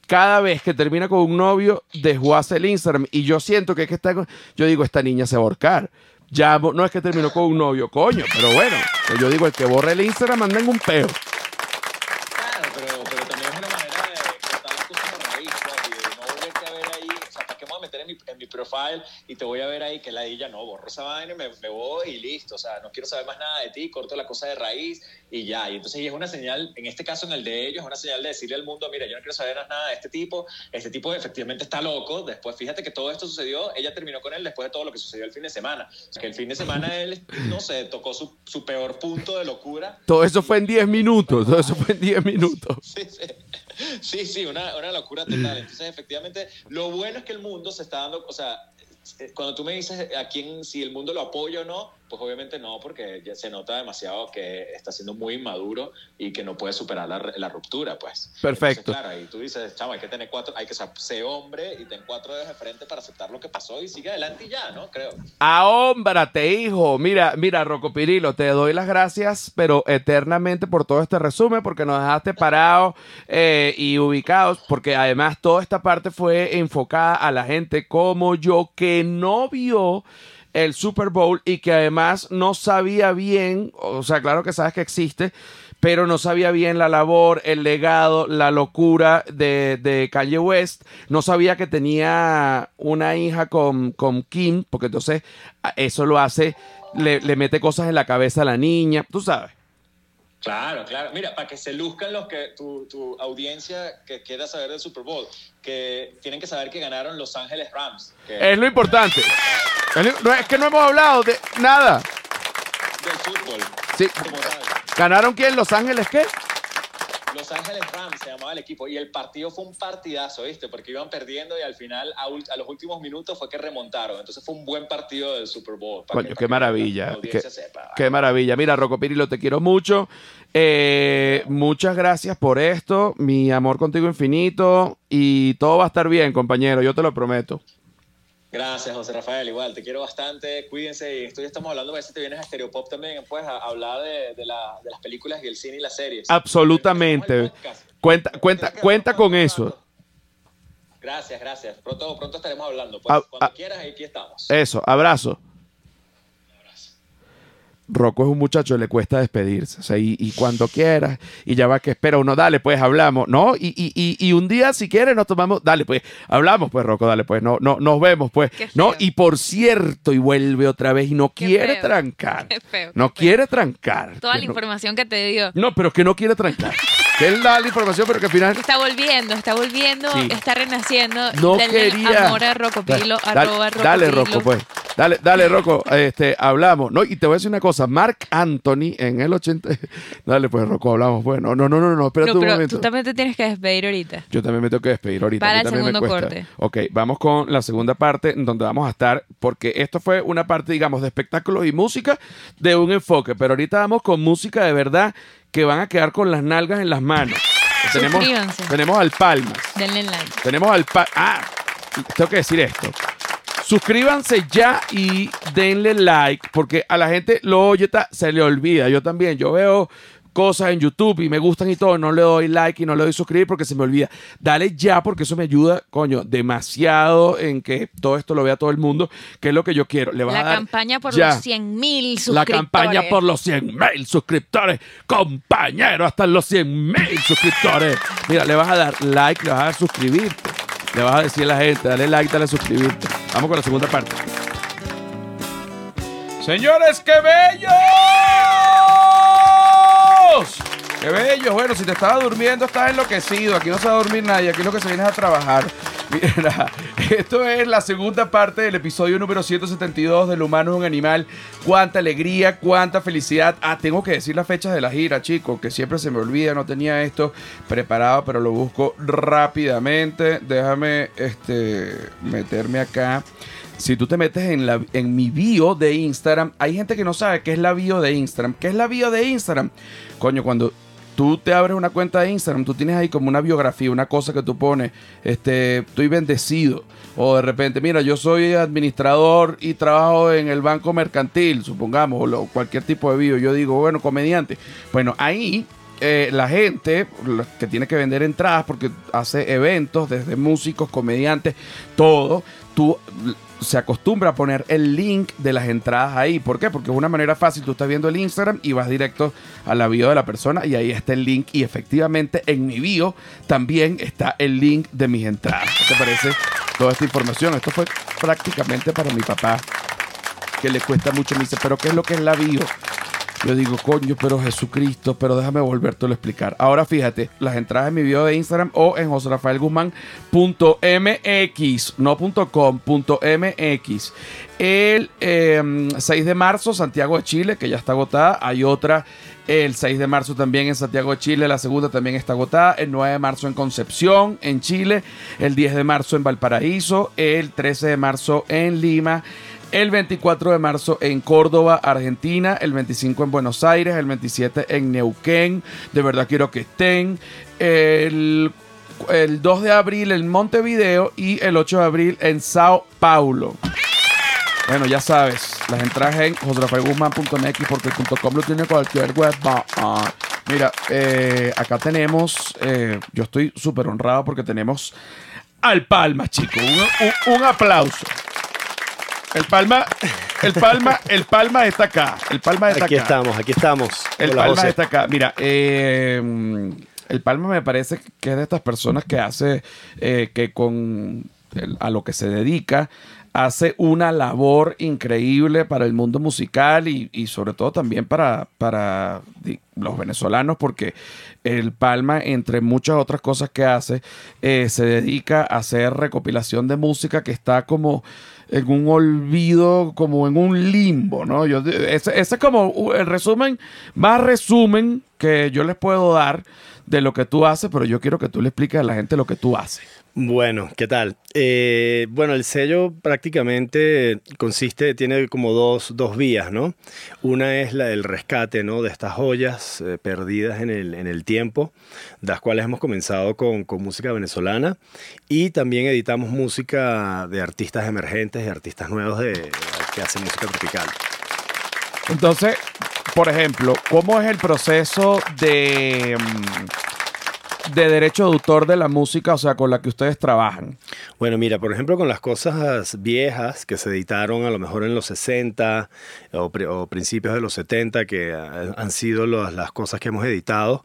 Cada vez que termina con un novio, desguaza el Instagram y yo siento que es que está yo digo, esta niña se va a ahorcar. Ya no es que terminó con un novio, coño, pero bueno, yo digo, el que borre el Instagram anda en un peo. Claro, pero, pero también es una manera de cortar las cosas de raíz, pues, y de no volverte a ver ahí, o sea, ¿para qué me voy a meter en mi, en mi profile y te voy a ver ahí que la ya no, borro esa vaina y me, me voy y listo, o sea, no quiero saber más nada de ti, corto la cosa de raíz y ya, y entonces y es una señal, en este caso en el de ellos, es una señal de decirle al mundo, mira, yo no quiero saber nada de este tipo, este tipo efectivamente está loco, después fíjate que todo esto sucedió, ella terminó con él después de todo lo que sucedió el fin de semana, o sea, que el fin de semana él, no sé, tocó su, su peor punto de locura Todo eso fue en 10 minutos, todo eso fue en 10 minutos. Sí, sí. Sí, sí, una, una locura total. Entonces, efectivamente, lo bueno es que el mundo se está dando, o sea, eh, cuando tú me dices a quién, si el mundo lo apoya o no, pues obviamente no, porque ya se nota demasiado que está siendo muy inmaduro y que no puede superar la, la ruptura, pues. Perfecto. Entonces, claro, y tú dices, chavo, hay que tener cuatro, hay que ser hombre y tener cuatro dedos de frente para aceptar lo que pasó y sigue adelante y ya, ¿no? Creo. Ahómbrate, hijo. Mira, mira, Rocco Pirilo, te doy las gracias, pero eternamente por todo este resumen, porque nos dejaste parados eh, y ubicados, porque además toda esta parte fue enfocada a la gente como yo que no vio el Super Bowl y que además no sabía bien, o sea, claro que sabes que existe, pero no sabía bien la labor, el legado, la locura de, de Kanye West. No sabía que tenía una hija con, con Kim, porque entonces eso lo hace, le, le mete cosas en la cabeza a la niña, tú sabes. Claro, claro. Mira, para que se luzcan los que tu, tu audiencia que quiera saber del Super Bowl, que tienen que saber que ganaron Los Ángeles Rams. Que Es lo importante. Es, lo- no, es que no hemos hablado de nada. del fútbol. Sí. Como tal. ¿Ganaron quién? ¿Los Ángeles qué? Los Ángeles Rams se llamaba el equipo y el partido fue un partidazo, ¿viste? Porque iban perdiendo y al final, a, los últimos minutos, fue que remontaron. Entonces fue un buen partido del Super Bowl. para Coño, que- qué que maravilla. La Qué, sepa. qué maravilla. Mira, Rocco Pirilo, te quiero mucho. Eh, muchas gracias por esto. Mi amor contigo infinito. Y todo va a estar bien, compañero. Yo te lo prometo. Gracias, José Rafael. Igual, te quiero bastante. Cuídense. Y esto ya estamos hablando, a veces te vienes a Stereopop también, pues, a hablar de, de la- de las películas y el cine y las series. Absolutamente. Cuenta, cuenta, cuenta con eso. Gracias, gracias. Pronto, pronto estaremos hablando. Pues, cuando quieras, aquí estamos. Eso, abrazo. Rocco es un muchacho, le cuesta despedirse. O sea, y, y cuando quieras, y ya va que espera uno, dale, pues hablamos, ¿no? Y, y, y, y un día, si quieres, nos tomamos, dale, pues hablamos, pues, Rocco, dale, pues, no, no, nos vemos, pues. No, y por cierto, y vuelve otra vez y no Qué quiere feo. trancar. Qué feo, no feo. quiere trancar. Toda la no- información que te dio. No, pero que no quiere trancar. que él da la información, pero que al final Está volviendo, está volviendo, Sí. está renaciendo. no Denle quería. Amor a Rocopilo, Dale, arroba dale. Rocco, pues. Dale, dale, Rocco, este, hablamos. No, y te voy a decir una cosa, Mark Anthony en el 80. Dale, pues, Rocco, hablamos. Bueno, no, no, no, no, espérate No, un pero momento. tú también te tienes que despedir ahorita. Yo también me tengo que despedir ahorita. Para a mí el también me segundo cuesta. corte. Ok, vamos con la segunda parte en donde vamos a estar, porque esto fue una parte, digamos, de espectáculos y música de un enfoque, pero ahorita vamos con música de verdad que van a quedar con las nalgas en las manos. Tenemos, tenemos al Palmas. Denle like. Tenemos al pa Ah, tengo que decir esto. Suscríbanse ya y denle like, porque a la gente lo oye, se le olvida. Yo también, yo veo cosas en YouTube y me gustan y todo, no le doy like y no le doy suscribir porque se me olvida. Dale ya porque eso me ayuda, coño, demasiado en que todo esto lo vea todo el mundo, que es lo que yo quiero. Le vas La a dar campaña por ya. los 100 mil La suscriptores. campaña por los 100 mil suscriptores. Compañero, hasta los 100 mil suscriptores. Mira, le vas a dar like, le vas a dar suscribirte. Le vas a decir a la gente, dale like, dale suscribirte. Vamos con la segunda parte. Señores, qué bellos. Qué bellos. Bueno, si te estaba durmiendo, estás enloquecido. Aquí no se va a dormir nadie. Aquí lo que se viene es a trabajar. Mira, esto es la segunda parte del episodio número 172 del humano es un animal. Cuánta alegría, cuánta felicidad. Ah, tengo que decir las fechas de la gira, chicos, que siempre se me olvida. No tenía esto preparado, pero lo busco rápidamente. Déjame este, meterme acá. Si tú te metes en, la, en mi bio de Instagram, hay gente que no sabe qué es la bio de Instagram. ¿Qué es la bio de Instagram? Coño, cuando tú te abres una cuenta de Instagram, tú tienes ahí como una biografía, una cosa que tú pones, este, estoy bendecido. O de repente, mira, yo soy administrador y trabajo en el banco mercantil, supongamos, o cualquier tipo de bio. Yo digo, bueno, comediante. Bueno, ahí eh, la gente que tiene que vender entradas porque hace eventos desde músicos, comediantes, todo, tú se acostumbra a poner el link de las entradas ahí. ¿Por qué? Porque es una manera fácil. Tú estás viendo el Instagram y vas directo a la bio de la persona y ahí está el link. Y efectivamente en mi bio también está el link de mis entradas. ¿Qué te parece toda esta información? Esto fue prácticamente para mi papá que le cuesta mucho. Me dice, pero ¿qué es lo que es la bio? Yo digo, coño, pero Jesucristo, pero déjame volverte a explicar. Ahora fíjate, las entradas en mi video de Instagram o en joserafaelguzmán.mx, no .com, punto .mx. El eh, 6 de marzo, Santiago de Chile, que ya está agotada. Hay otra el 6 de marzo también en Santiago de Chile, la segunda también está agotada. El 9 de marzo en Concepción, en Chile. El 10 de marzo en Valparaíso. El 13 de marzo en Lima. El 24 de marzo en Córdoba, Argentina. El 25 en Buenos Aires. El 27 en Neuquén. De verdad quiero que estén. El, el 2 de abril en Montevideo. Y el 8 de abril en Sao Paulo. Bueno, ya sabes, las entradas en joserafaelguzmán.mx porque .com lo tiene cualquier web. Ah, ah. Mira, eh, acá tenemos, eh, yo estoy súper honrado porque tenemos al Palma, chicos. Un aplauso. El Palma, el Palma, el Palma está acá. El Palma está Aquí acá. estamos, aquí estamos. El Hola, Palma José. está acá. Mira, eh, el Palma me parece que es de estas personas que hace, eh, que con el- a lo que se dedica, hace una labor increíble para el mundo musical y, y sobre todo también para, para los venezolanos, porque el Palma, entre muchas otras cosas que hace, eh, se dedica a hacer recopilación de música que está como en un olvido, como en un limbo, ¿no? Yo, ese, ese es como el resumen, más resumen que yo les puedo dar de lo que tú haces, pero yo quiero que tú le expliques a la gente lo que tú haces. Bueno, ¿qué tal? Eh, bueno, el sello prácticamente consiste, tiene como dos, dos vías, ¿no? Una es la del rescate, ¿no? De estas joyas eh, perdidas en el, en el tiempo, de las cuales hemos comenzado con, con música venezolana y también editamos música de artistas emergentes, de artistas nuevos de, que hacen música tropical. Entonces, por ejemplo, ¿cómo es el proceso de, mm, de derecho de autor de la música, o sea, con la que ustedes trabajan? Bueno, mira, por ejemplo, con las cosas viejas que se editaron a lo mejor en los 60 o, o principios de los 70, que ah, han sido las cosas que hemos editado.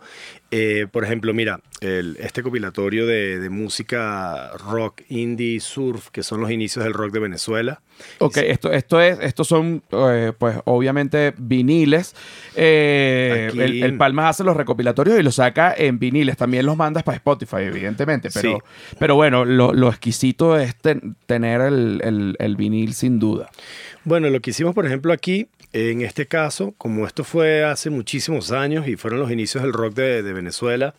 Eh, por ejemplo, mira, el- este compilatorio de, de música rock, indie, surf, que son los inicios del rock de Venezuela. Ok, esto, esto es, estos son, eh, pues, obviamente viniles. Eh, Aquí- el, el Palmas hace los recopilatorios y los saca en viniles. También los mandas para Spotify, evidentemente. Pero, Sí. pero bueno, lo, lo exquisito es ten- tener el, el- el vinil sin duda. Bueno, lo que hicimos, por ejemplo, aquí, en este caso, como esto fue hace muchísimos años y fueron los inicios del rock de, Venezuela,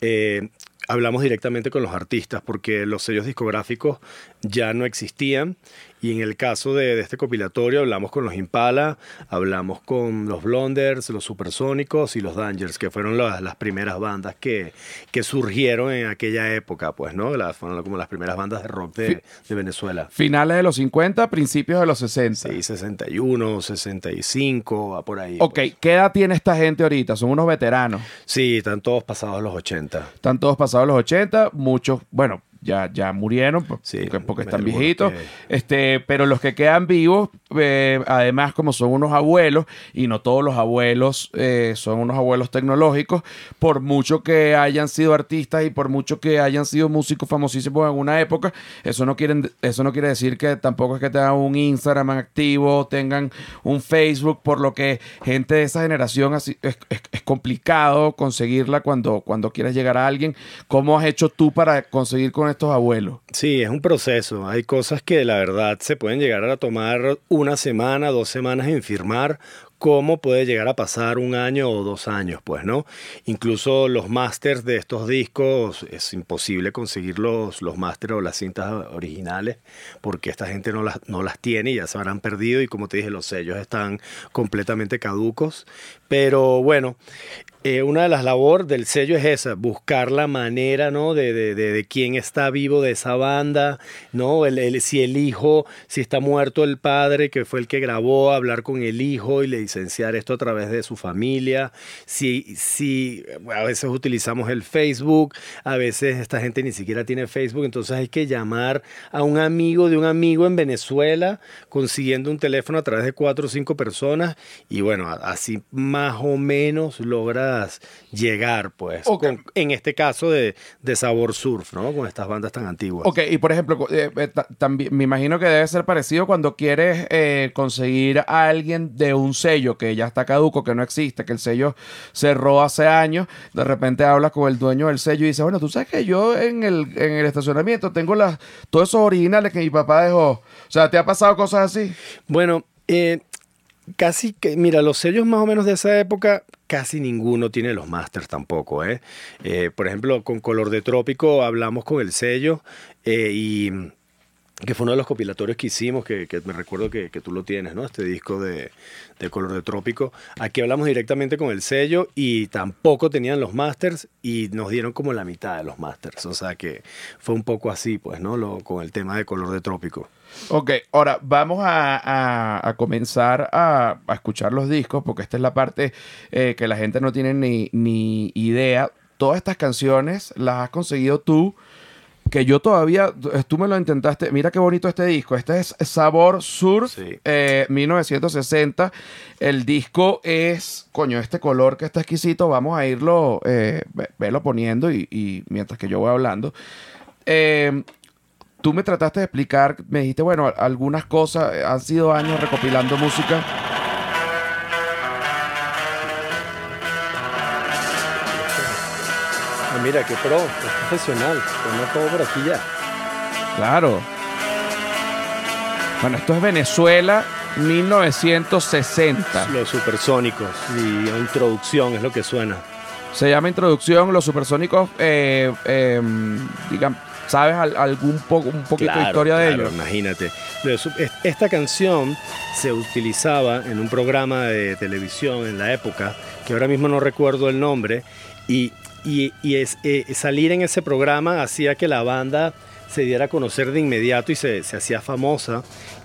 eh, hablamos directamente con los artistas porque los sellos discográficos ya no existían. Y en el caso de, de este compilatorio hablamos con los Impala, hablamos con los Blonders, los Supersónicos y los Dangers, que fueron las, las primeras bandas que, que surgieron en aquella época, pues, ¿no? Las, fueron como las primeras bandas de rock de, de Venezuela. Finales de los 50, principios de los 60. Sí, 61, 65, va por ahí. Ok, pues. ¿qué edad tiene esta gente ahorita? Son unos veteranos. Sí, están todos pasados los 80. Están todos pasados los 80, muchos, bueno, ya, ya murieron por- Sí, porque, porque están viejitos. que- Este, pero los que quedan vivos, eh, además, como son unos abuelos, y no todos los abuelos eh, son unos abuelos tecnológicos, por mucho que hayan sido artistas y por mucho que hayan sido músicos famosísimos en una época, eso no quieren, eso no quiere decir que tampoco es que tengan un Instagram activo, tengan un Facebook, por lo que gente de esa generación así, es, es- es complicado conseguirla cuando, cuando quieres llegar a alguien. ¿Cómo has hecho tú para conseguir con estos abuelos? Sí, es un proceso. Hay cosas que la verdad se pueden llegar a tomar una semana, dos semanas en firmar. ¿Cómo puede llegar a pasar un año o dos años? Pues, ¿no? Incluso los masters de estos discos, es imposible conseguir los, los masters o las cintas originales porque esta gente no las, no las tiene y ya se habrán perdido y como te dije, los sellos están completamente caducos. Pero bueno, eh, una de las labores del sello es esa, buscar la manera, ¿no? De, de, de, quién está vivo de esa banda, ¿no? El, si el hijo, si está muerto el padre, que fue el que grabó, hablar con el hijo y licenciar esto a través de su familia. Si, si a veces utilizamos el Facebook, a veces esta gente ni siquiera tiene Facebook, entonces hay que llamar a un amigo de un amigo en Venezuela, consiguiendo un teléfono a través de cuatro o cinco personas, y bueno, así más o menos logras llegar, pues, con- en este caso de, de Sabor Surf, ¿no? Con estas bandas tan antiguas. Ok, y por ejemplo, eh, eh, ta- también me imagino que debe ser parecido cuando quieres eh, conseguir a alguien de un sello que ya está caduco, que no existe, que el sello cerró hace años. De repente hablas con el dueño del sello y dices, bueno, tú sabes que yo en el, en el estacionamiento tengo las, todos esos originales que mi papá dejó. O sea, ¿te ha pasado cosas así? Bueno, eh, casi que, mira, los sellos más o menos de esa época, casi ninguno tiene los masters tampoco, ¿eh? Eh, por ejemplo, con Color de Trópico hablamos con el sello eh, y que fue uno de los compilatorios que hicimos, que, me recuerdo que, tú lo tienes, ¿no? Este disco de, de Color de Trópico. Aquí hablamos directamente con el sello y tampoco tenían los masters y nos dieron como la mitad de los masters. O sea que fue un poco así, pues, ¿no? Lo, con el tema de Color de Trópico. Ok, ahora vamos a, a- a comenzar a, a escuchar los discos, porque esta es la parte eh, que la gente no tiene ni, ni idea. Todas estas canciones las has conseguido tú, que yo todavía, tú me lo intentaste. Mira qué bonito este disco. Este es Sabor Surf, Sí. eh, 1960. El disco es, coño, este color que está exquisito. Vamos a irlo, eh, ve- velo poniendo y, y mientras que yo voy hablando. Eh, tú me trataste de explicar, me dijiste, bueno, algunas cosas, eh, han sido años recopilando música. Ah, mira, qué pro, es profesional. Tengo todo por aquí ya. Claro. Bueno, esto es Venezuela 1960. Los supersónicos y introducción es lo que suena. Se llama Introducción, los supersónicos, eh, eh, digan, ¿sabes al- algún un poquito de Claro, historia de ellos? Imagínate. Esta canción se utilizaba en un programa de televisión en la época, que ahora mismo no recuerdo el nombre, y, y- y es, eh, salir en ese programa hacía que la banda se diera a conocer de inmediato y se, se hacía famosa.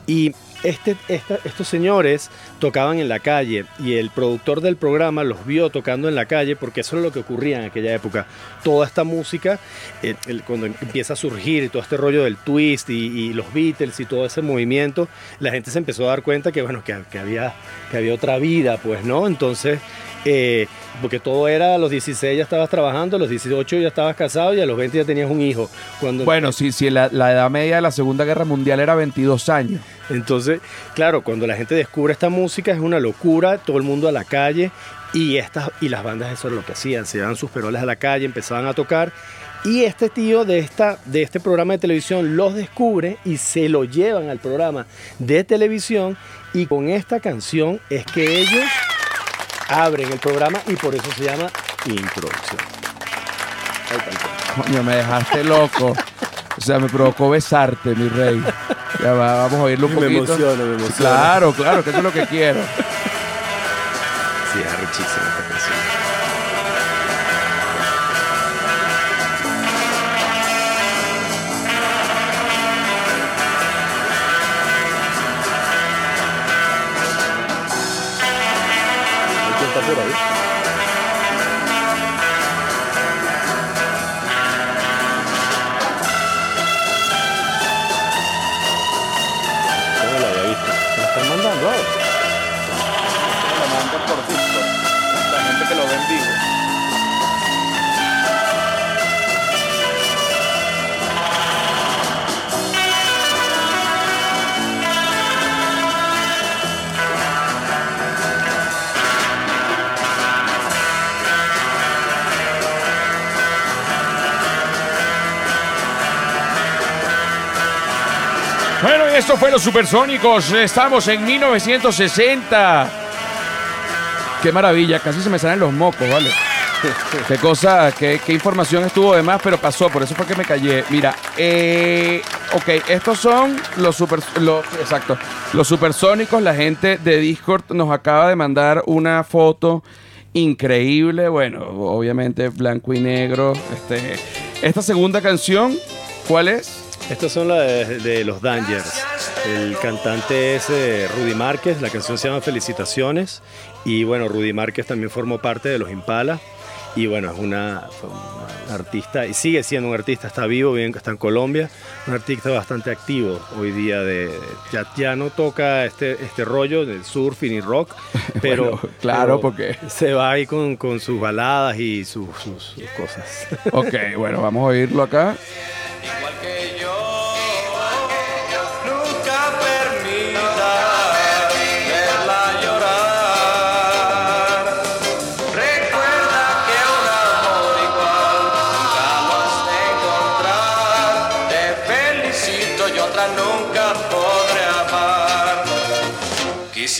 Y este, estos señores tocaban en la calle y el productor del programa los vio tocando en la calle porque eso es lo que ocurría en aquella época. Toda esta música, eh, cuando empieza a surgir todo este rollo del twist y, y los Beatles y todo ese movimiento, la gente se empezó a dar cuenta que, bueno, que, que había, que había otra vida, pues, ¿no? Entonces, eh, porque todo era a los 16 ya estabas trabajando, a los 18 ya estabas casado y a los 20 ya tenías un hijo. Cuando Bueno, si, si la, la edad media de la Segunda Guerra Mundial era 22 años. Entonces, claro, cuando la gente descubre esta música es una locura, todo el mundo a la calle y estas y las bandas eso es lo que hacían, se llevaban sus peroles a la calle, empezaban a tocar y este tío de esta de este programa de televisión los descubre y se lo llevan al programa de televisión y con esta canción es que ellos abren el programa y por eso se llama introducción. Coño, me dejaste loco. O sea, me provocó besarte, mi rey. Ya va, vamos a oírlo un Me poquito. emociona, me emociona. Claro, claro, que eso es lo que quiero. Sí, es richísima esta canción. Bueno, y esto fue Los Supersónicos. Estamos en 1960. Qué maravilla, casi se me salen los mocos, ¿vale? Qué cosa, qué, qué información estuvo de más, pero pasó, por eso fue que me callé. Mira, eh, ok, estos son los super, exacto, los supersónicos. La gente de Discord nos acaba de mandar una foto increíble. Bueno, obviamente blanco y negro. Este, esta segunda canción, ¿cuál es? Estas son las de, de los Dangers. El cantante es eh, Rudy Márquez, la canción se llama Felicitaciones. Y bueno, Rudy Márquez también formó parte de los Impala. Y bueno, es una, artista, y sigue siendo un artista, está vivo, bien, está en Colombia, un artista bastante activo hoy día. De, ya, ya no toca este, este rollo del surfing y rock, pero. Bueno, claro, pero porque- Se va ahí con, con sus baladas y sus, sus- sus cosas. Ok, bueno, vamos a oírlo acá. Igual que yo,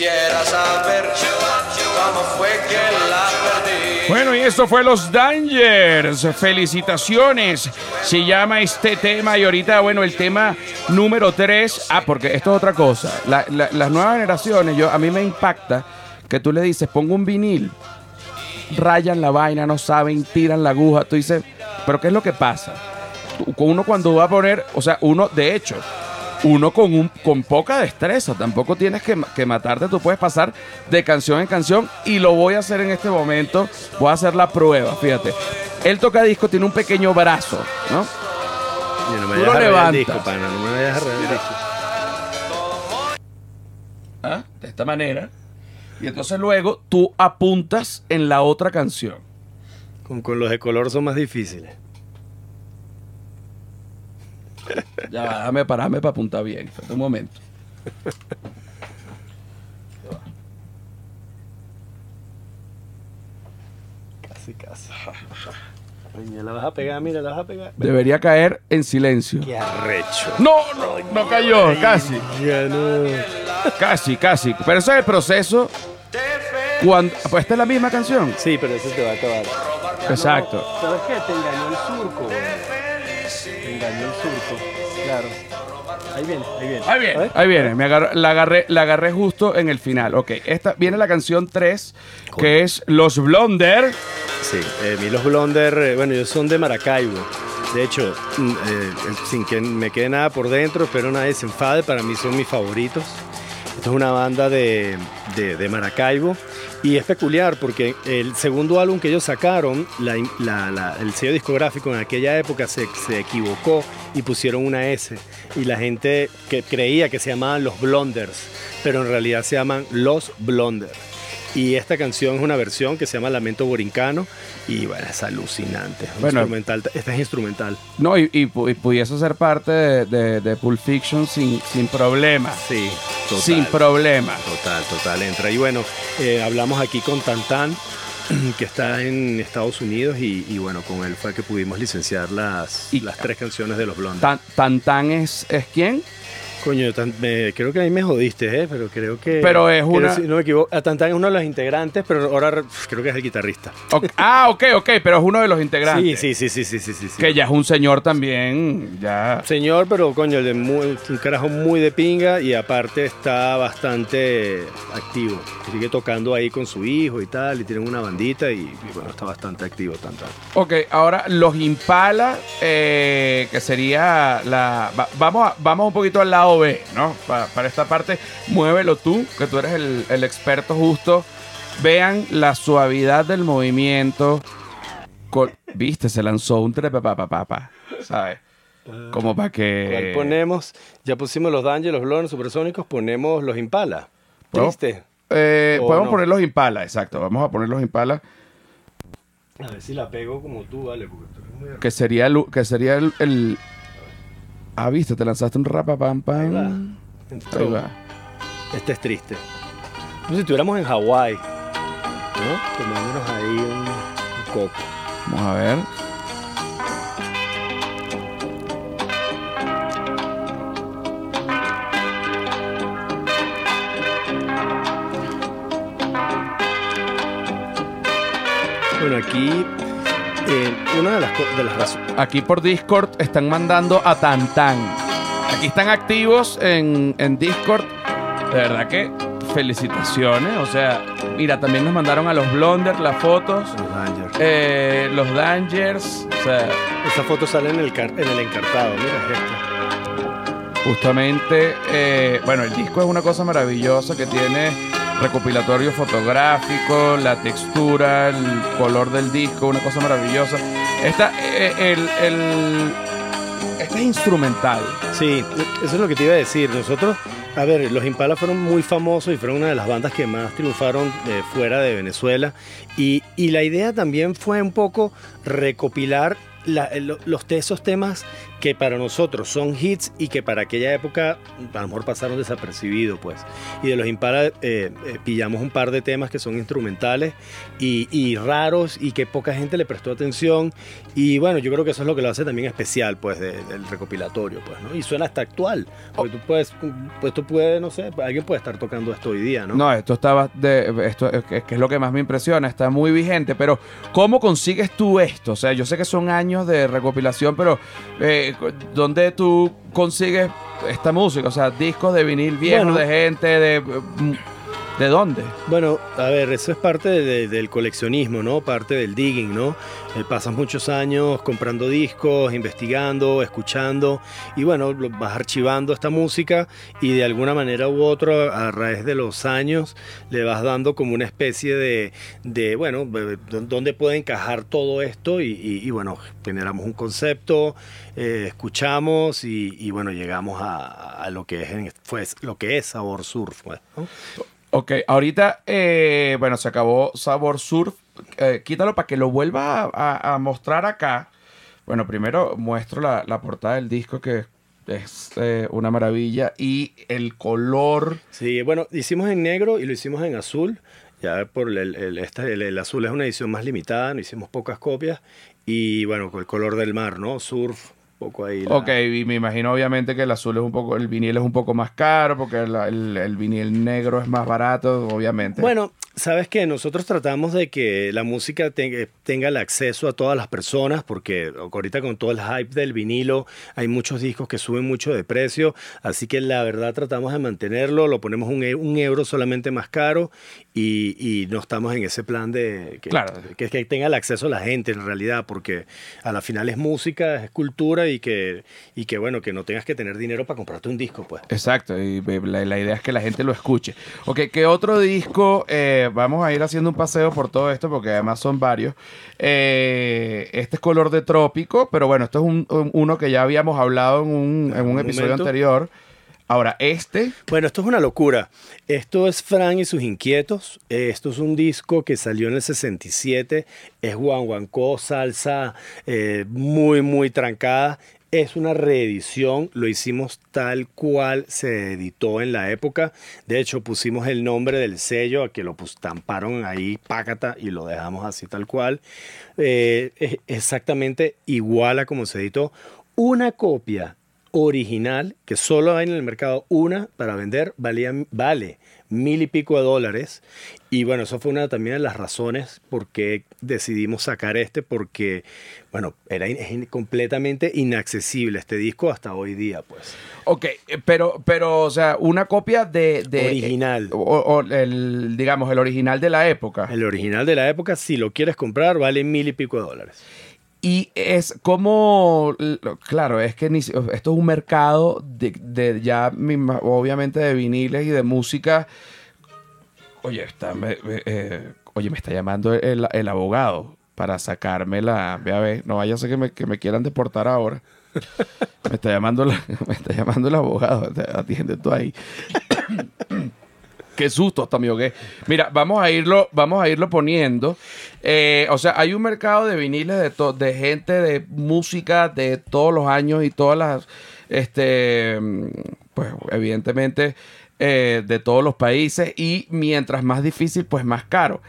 Quisiera saber cómo fue que la perdí. Bueno, y esto fue Los Dangers. Felicitaciones. Se llama este tema y ahorita, bueno, el tema número 3. Ah, porque esto es otra cosa. La- la- las nuevas generaciones, yo, a mí me impacta que tú le dices, pongo un vinil, rayan la vaina, no saben, tiran la aguja. Tú dices, pero ¿qué es lo que pasa? Uno cuando va a poner, o sea, uno, de hecho, uno con, un, con poca destreza, tampoco tienes que, que matarte, tú puedes pasar de canción en canción y lo voy a hacer en este momento, voy a hacer la prueba, fíjate. El tocadisco tiene un pequeño brazo, ¿no? No me Tú lo el levantas. disco, pana, no me vayas a rayar el disco. ¿Ah? De esta manera. Y entonces luego tú apuntas en la otra canción. Con, con los de color son más difíciles. Ya va, déjame pararme para apuntar bien. Espérate un momento. Casi, casi. La vas a pegar, mira, la vas a pegar. Debería caer en silencio. Qué arrecho. No, no, no cayó, casi. Ya no. Casi, casi. Pero ese es el proceso. Cuando, pues esta es la misma canción. Sí, pero eso te va a acabar. Exacto. ¿Sabes qué? Te engañó el surco, Ahí viene, ahí viene. Ahí viene, ahí viene. Me la, agarré, la agarré justo en el final. Ok, esta viene la canción 3, que es Los Blonder. Sí, eh, a mí los Blonder, eh, bueno, ellos son de Maracaibo. De hecho, mm, eh, sin que me quede nada por dentro, espero nadie se enfade, para mí son mis favoritos. Esta es una banda de, de- de Maracaibo y es peculiar porque el segundo álbum que ellos sacaron, el sello discográfico en aquella época se, se equivocó y pusieron una S y la gente que creía que se llamaban los Blonders, pero en realidad se llaman Los Blonders. Y esta canción es una versión que se llama Lamento Borincano y bueno, es alucinante. Es Bueno. instrumental, esta es instrumental. No, y, y y pudiese ser parte de, de- de Pulp Fiction sin, sin problema. Sí, total. Sin problema. Total, total, entra. Y bueno, eh, hablamos aquí con Tantan, que está en Estados Unidos, y, y bueno, con él fue que pudimos licenciar las, Y- las tres canciones de los Blondes. Tan, es, es quién? Coño, Tan- me- creo que ahí me jodiste, ¿eh? Pero creo que... Pero es una- decir- no me equivoco, Tantan es uno de los integrantes, pero ahora re- creo que es el guitarrista. Ah, ok, ok, pero es uno de los integrantes. Sí, sí, sí, sí, sí, sí, sí. Que ya es un señor también, ya. Señor, pero coño, de muy- un carajo muy de pinga y aparte está bastante activo. Sigue tocando ahí con su hijo y tal, y tienen una bandita y, y bueno, está bastante activo Tantan. Ok, ahora los Impala, eh, que sería la... va- vamos, a- vamos un poquito al lado B, ¿no? Pa- para esta parte, muévelo tú, que tú eres el, el experto justo. Vean la suavidad del movimiento. Col- Viste, se lanzó un trepapapapapa, ¿sabes? Como para ¿Cuál que... ponemos? Ya pusimos los Danger, los Blondes supersónicos, ponemos los Impala. ¿Podemos- ¿Triste? Eh, ¿O podemos no? poner los Impala, exacto. Vamos a poner los Impala, A ver si la pego como tú, vale, porque tú eres muy que sería el... Que sería el, el- Ah, viste, te lanzaste un Ahí va. pam. Entró. Ahí va. Este es triste. Como si estuviéramos en Hawái, ¿no? Tomándonos ahí un, un coco. Vamos a ver. Bueno, aquí eh, una de las, co- de las razones... Aquí por Discord están mandando a Tantan. Aquí están activos en, en Discord. De verdad que felicitaciones. O sea, mira, también nos mandaron a los Blonder las fotos. Los Danger. eh, los Dangers. O sea, Esa foto sale en el, car- en el encartado, mira es esta. justamente, eh, bueno, el disco es una cosa maravillosa que tiene recopilatorio fotográfico, la textura, el color del disco, una cosa maravillosa. Esta, eh, el, el, este es instrumental. Sí, eso es lo que te iba a decir. Nosotros, a ver, los Impala fueron muy famosos y fueron una de las bandas que más triunfaron eh, fuera de Venezuela. Y, y la idea también fue un poco recopilar la- lo- los esos temas que para nosotros son hits y que para aquella época a lo mejor pasaron desapercibidos, pues. Y de los Impala eh, eh, pillamos un par de temas que son instrumentales y, raros y que poca gente le prestó atención. Y bueno, yo creo que eso es lo que lo hace también especial, pues, de- del recopilatorio, pues, ¿no? Y suena hasta actual. Porque tú puedes, pues tú puedes, no sé, alguien puede estar tocando esto hoy día, ¿no? No, esto estaba de esto es que es que es lo que más me impresiona, está muy vigente, pero ¿cómo consigues tú esto? O sea, yo sé que son años de recopilación, pero eh, ¿dónde tú consigues esta música? O sea, discos de vinil viejo Bueno. de gente de ¿de dónde? Bueno, a ver, eso es parte de- del coleccionismo, ¿no? Parte del digging, ¿no? Eh, pasas muchos años comprando discos, investigando, escuchando y bueno, vas archivando esta música y de alguna manera u otra, a raíz de los años, le vas dando como una especie de, de bueno, de- de- dónde puede encajar todo esto y, bueno, generamos un concepto, eh, escuchamos y, bueno, llegamos a, lo que es, fue, lo que es Sabor Surf, pues, ¿no? Ok, ahorita, eh, bueno, se acabó Sabor Surf. Eh, quítalo para que lo vuelva a, mostrar acá. Bueno, primero muestro la, la portada del disco que es eh, una maravilla y el color. Sí, bueno, hicimos en negro y lo hicimos en azul. Ya por el, el- este- el- azul es una edición más limitada, no hicimos pocas copias. Y bueno, el color del mar, ¿no? Surf, poco ahí. la- Ok, y me imagino obviamente que el azul es un poco, el vinil es un poco más caro porque la- el, el vinil negro es más barato, obviamente. Bueno, Sabes que nosotros tratamos de que la música te- tenga el acceso a todas las personas, porque ahorita con todo el hype del vinilo hay muchos discos que suben mucho de precio, así que la verdad tratamos de mantenerlo, lo ponemos un, e- un euro solamente más caro y, y no estamos en ese plan de que, Claro. que, que tenga el acceso a la gente en realidad, porque a la final es música, es cultura y que, y que bueno, que no tengas que tener dinero para comprarte un disco, pues. Exacto, y eh, la, la idea es que la gente lo escuche. Ok, ¿qué otro disco? eh, vamos a ir haciendo un paseo por todo esto porque además son varios. Eh, este es color de trópico, pero bueno, esto es un- un- uno que ya habíamos hablado en un, en un episodio momento. anterior. Ahora, este, Bueno, esto es una locura. Esto es Fran y sus inquietos. Eh, Esto es un disco que salió en el 67. Es guanguancó, salsa eh, muy, muy trancada. Es una reedición, lo hicimos tal cual se editó en la época. De hecho, pusimos el nombre del sello, a que lo pues, tamparon ahí, pácata, y lo dejamos así tal cual. Eh, exactamente igual a como se editó. Una copia original, que solo hay en el mercado una para vender, valía, vale mil y pico de dólares. Y bueno, eso fue una también de las razones por qué decidimos sacar este, porque, bueno, era in- es completamente inaccesible este disco hasta hoy día, pues. ok, eh, pero, pero, o sea, una copia de... de Original. O, o el, digamos, el original de la época. El original de la época, si lo quieres comprar, vale mil y pico de dólares. Y es como, claro, es que esto es un mercado de, de ya, obviamente, de viniles y de música. Oye, está, me, me- eh, oye, me está llamando el, el abogado para sacarme la... Ve a ver, no vaya a ser que me, que me quieran deportar ahora. Me está llamando, la- me está llamando el abogado. Atiende tú ahí. Qué susto, hasta me. Mira, vamos a irlo, vamos a irlo poniendo. Eh, o sea, hay un mercado de viniles de, de gente de música de todos los años y todas las, este, pues evidentemente eh, de todos los países y mientras más difícil, pues más caro.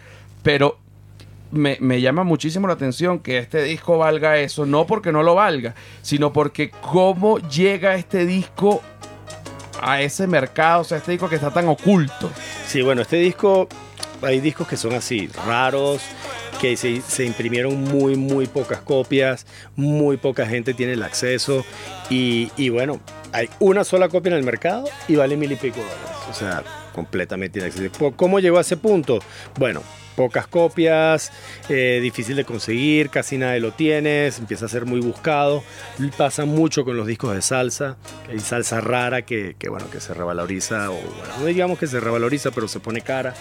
Pero me, me llama muchísimo la atención que este disco valga eso, no porque no lo valga, sino porque cómo llega este disco a ese mercado, o sea, este disco que está tan oculto. Sí, bueno, este disco, hay discos que son así, raros, que se, se imprimieron muy, muy pocas copias, muy poca gente tiene el acceso y, y bueno, hay una sola copia en el mercado y vale mil y pico dólares, o sea, completamente inaccesible. ¿Por- ¿Cómo llegó a ese punto? Bueno, pocas copias, eh, difícil de conseguir, casi nadie lo tiene, empieza a ser muy buscado. Pasa mucho con los discos de salsa, hay salsa rara que, que, bueno, que se revaloriza, o bueno, no digamos que se revaloriza, pero se pone cara.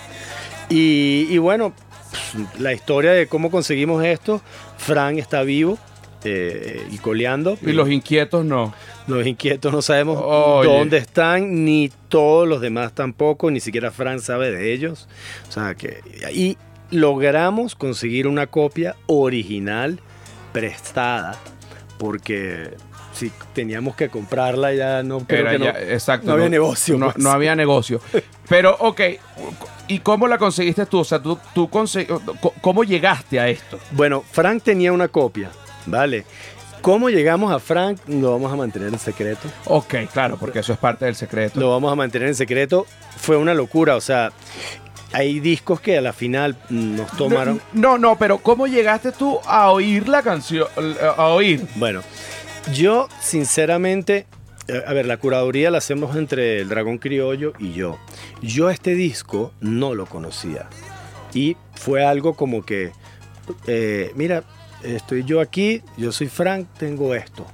Y, y bueno, pues, la historia de cómo conseguimos esto, Fran está vivo eh, y coleando. Y los inquietos no. Los inquietos no sabemos Oye. dónde están, ni todos los demás tampoco, ni siquiera Fran sabe de ellos. O sea que. Y logramos conseguir una copia original prestada, porque si teníamos que comprarla ya no creo no, exacto. no había negocio. No, pues. no había negocio. Pero, ok, ¿y cómo la conseguiste tú? O sea, tú, tú ¿cómo llegaste a esto? Bueno, Frank tenía una copia, ¿vale? ¿Cómo llegamos a Frank? Lo vamos a mantener en secreto. Ok, claro, porque eso es parte del secreto. Lo vamos a mantener en secreto. Fue una locura, o sea, hay discos que a la final nos tomaron. No, no, pero ¿cómo llegaste tú a oír la canción? A oír. Bueno, yo sinceramente, eh, a ver, la curaduría la hacemos entre el Dragón Criollo y yo. Yo este disco no lo conocía. Y fue algo como que, eh, mira, estoy yo aquí, yo soy Frank, tengo esto.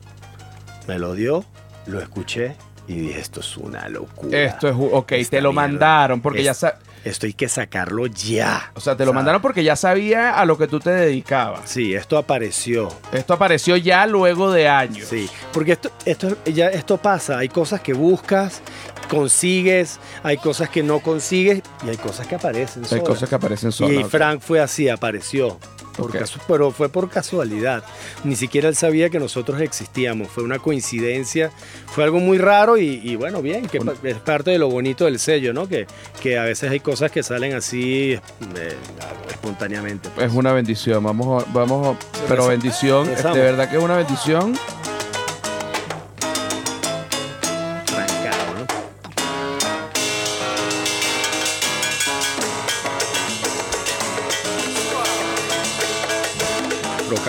Me lo dio, lo escuché y dije, esto es una locura. Esto es, ok, Esta te lo mierda. mandaron porque ya Es- sa- Esto hay que sacarlo ya. O sea, te lo mandaron porque ya sabía a lo que tú te dedicabas. Sí, esto apareció. Esto apareció ya luego de años. Sí, porque esto, esto, ya esto pasa. Hay cosas que buscas, consigues, hay cosas que no consigues y hay cosas que aparecen. Hay solas. cosas que aparecen Y solas. Frank fue así, apareció. Por Ok. casu- pero fue por casualidad. Ni siquiera él sabía que nosotros existíamos. Fue una coincidencia. Fue algo muy raro y, y bueno, bien, que es parte de lo bonito del sello, ¿no? Que, que a veces hay cosas que salen así eh, espontáneamente. pues. Es una bendición, vamos, a- vamos, pero bendición, de verdad que es una bendición.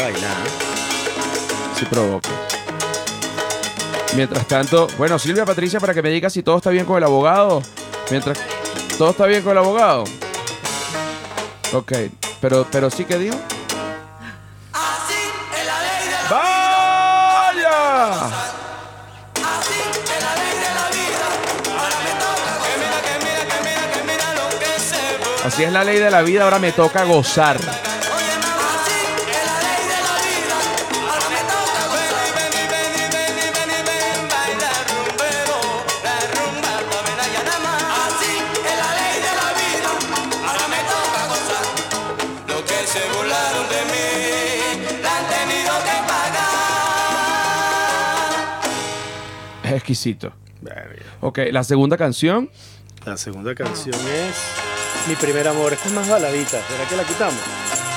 Bailar. Sí provoca. Mientras tanto, bueno, Silvia Patricia, para que me diga si todo está bien con el abogado. Mientras. ¿Todo está bien con el abogado? Ok, pero, pero sí que digo. ¡Vaya! Así es la ley de la vida, ahora me toca gozar. Lo exquisito. Verga. Ok, la segunda canción. La segunda canción es Mi primer amor. Esta es más baladita. ¿Será que la quitamos?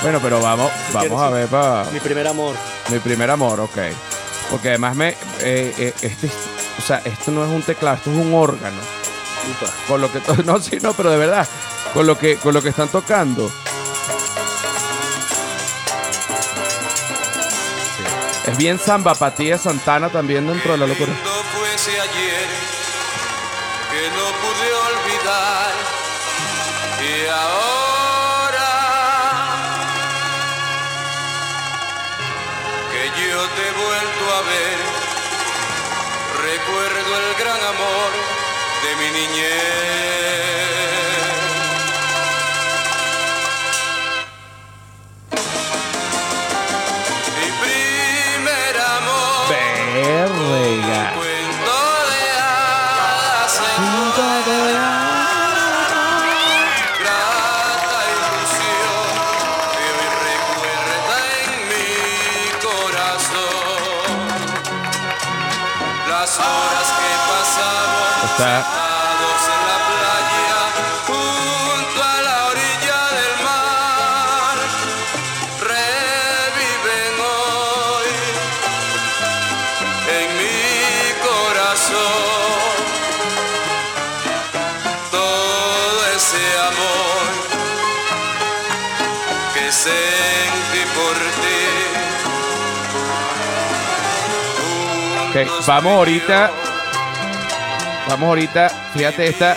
Bueno, pero vamos, vamos a ver para Mi primer amor. mi primer amor, ok. Porque además me, eh, eh, este, o sea, esto no es un teclado, esto es un órgano. Upa. Con lo que, no, sí, no, pero de verdad, con lo que, con lo que están tocando. Es bien samba patía Santana también dentro de la locura. Ayer que no pude olvidar. Y ahora que yo te he vuelto a ver recuerdo el gran amor de mi niñez Vamos ahorita. Vamos ahorita, fíjate esta.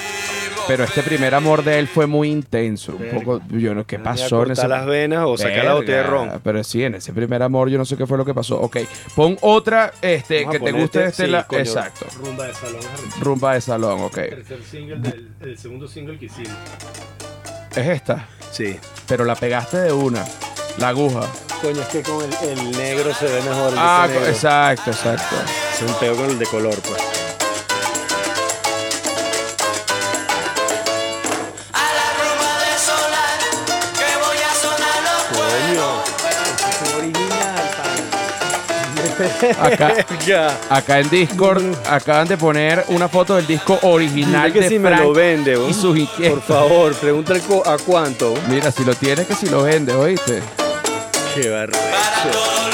Pero este primer amor de él fue muy intenso. Un poco, yo no, ¿qué pasó en cortar ese las venas o sacar la botella de ron. Pero sí, en ese primer amor yo no sé qué fue lo que pasó. Ok, pon otra este, Vamos que te guste de este sí, la- coño, Exacto. Rumba de salón. Rumba de salón, ok. Tercer single del el segundo single que hicimos. Es esta. Sí. Pero la pegaste de una. La aguja. Coño, es que con el, el negro se ve mejor. el Ah, disco negro. exacto, exacto. Es un peo con el de color, pues. A la rumba de solar que voy a sonar los Coño. Es original, Acá, acá en Discord acaban de poner una foto del disco original que de si me Frank lo vende, y sus inquietos. Por favor, pregúntale a cuánto. Mira, si lo tienes que si lo vendes, ¿oíste? Qué para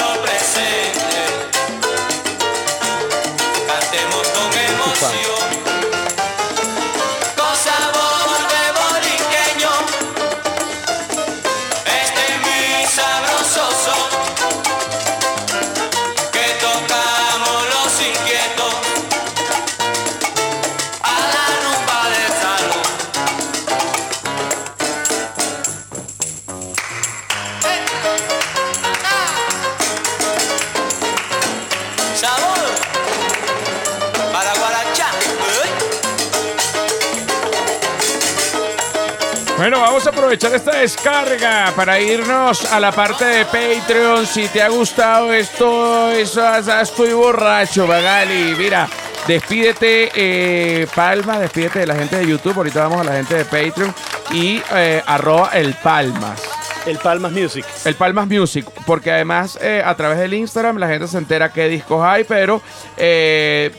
Bueno, vamos a aprovechar esta descarga para irnos a la parte de Patreon. Si te ha gustado esto, eso, estoy borracho, Magali. Mira, despídete, eh, Palma, despídete de la gente de YouTube. Ahorita vamos a la gente de Patreon y eh, arroba el Palmas. El Palmas Music. El Palmas Music, porque además eh, a través del Instagram la gente se entera qué discos hay, pero eh,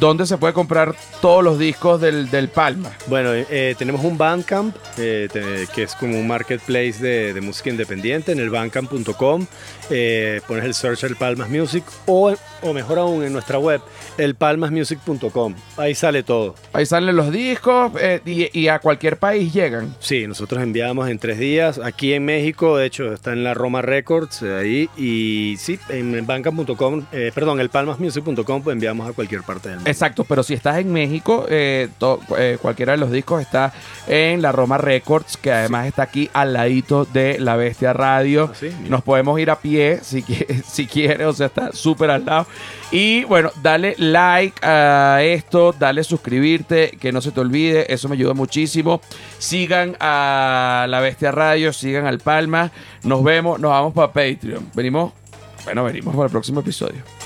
¿dónde se puede comprar todos los discos del, del Palma? Bueno, eh, tenemos un Bandcamp, eh, te- que es como un marketplace de, de música independiente, en el bandcamp.com. eh, pones el search El Palmas Music o, o mejor aún en nuestra web, elpalmasmusic.com. Ahí sale todo. Ahí salen los discos eh, y, y a cualquier país llegan. Sí, nosotros enviamos en tres días. Aquí en México, de hecho, está en la Roma Records, eh, ahí. Y sí, en bandcamp.com, eh, perdón, elpalmasmusic.com, pues enviamos a cualquier parte del mundo. Exacto, pero si estás en México, eh, to- eh, cualquiera de los discos está en la Roma Records, que además está aquí al ladito de La Bestia Radio. Ah, sí. Nos podemos ir a pie si, si quieres, o sea, está súper al lado. Y bueno, dale like a esto, dale suscribirte, que no se te olvide, eso me ayuda muchísimo. Sigan a La Bestia Radio, sigan al Palma. Nos vemos, nos vamos para Patreon. Venimos, bueno, venimos para el próximo episodio.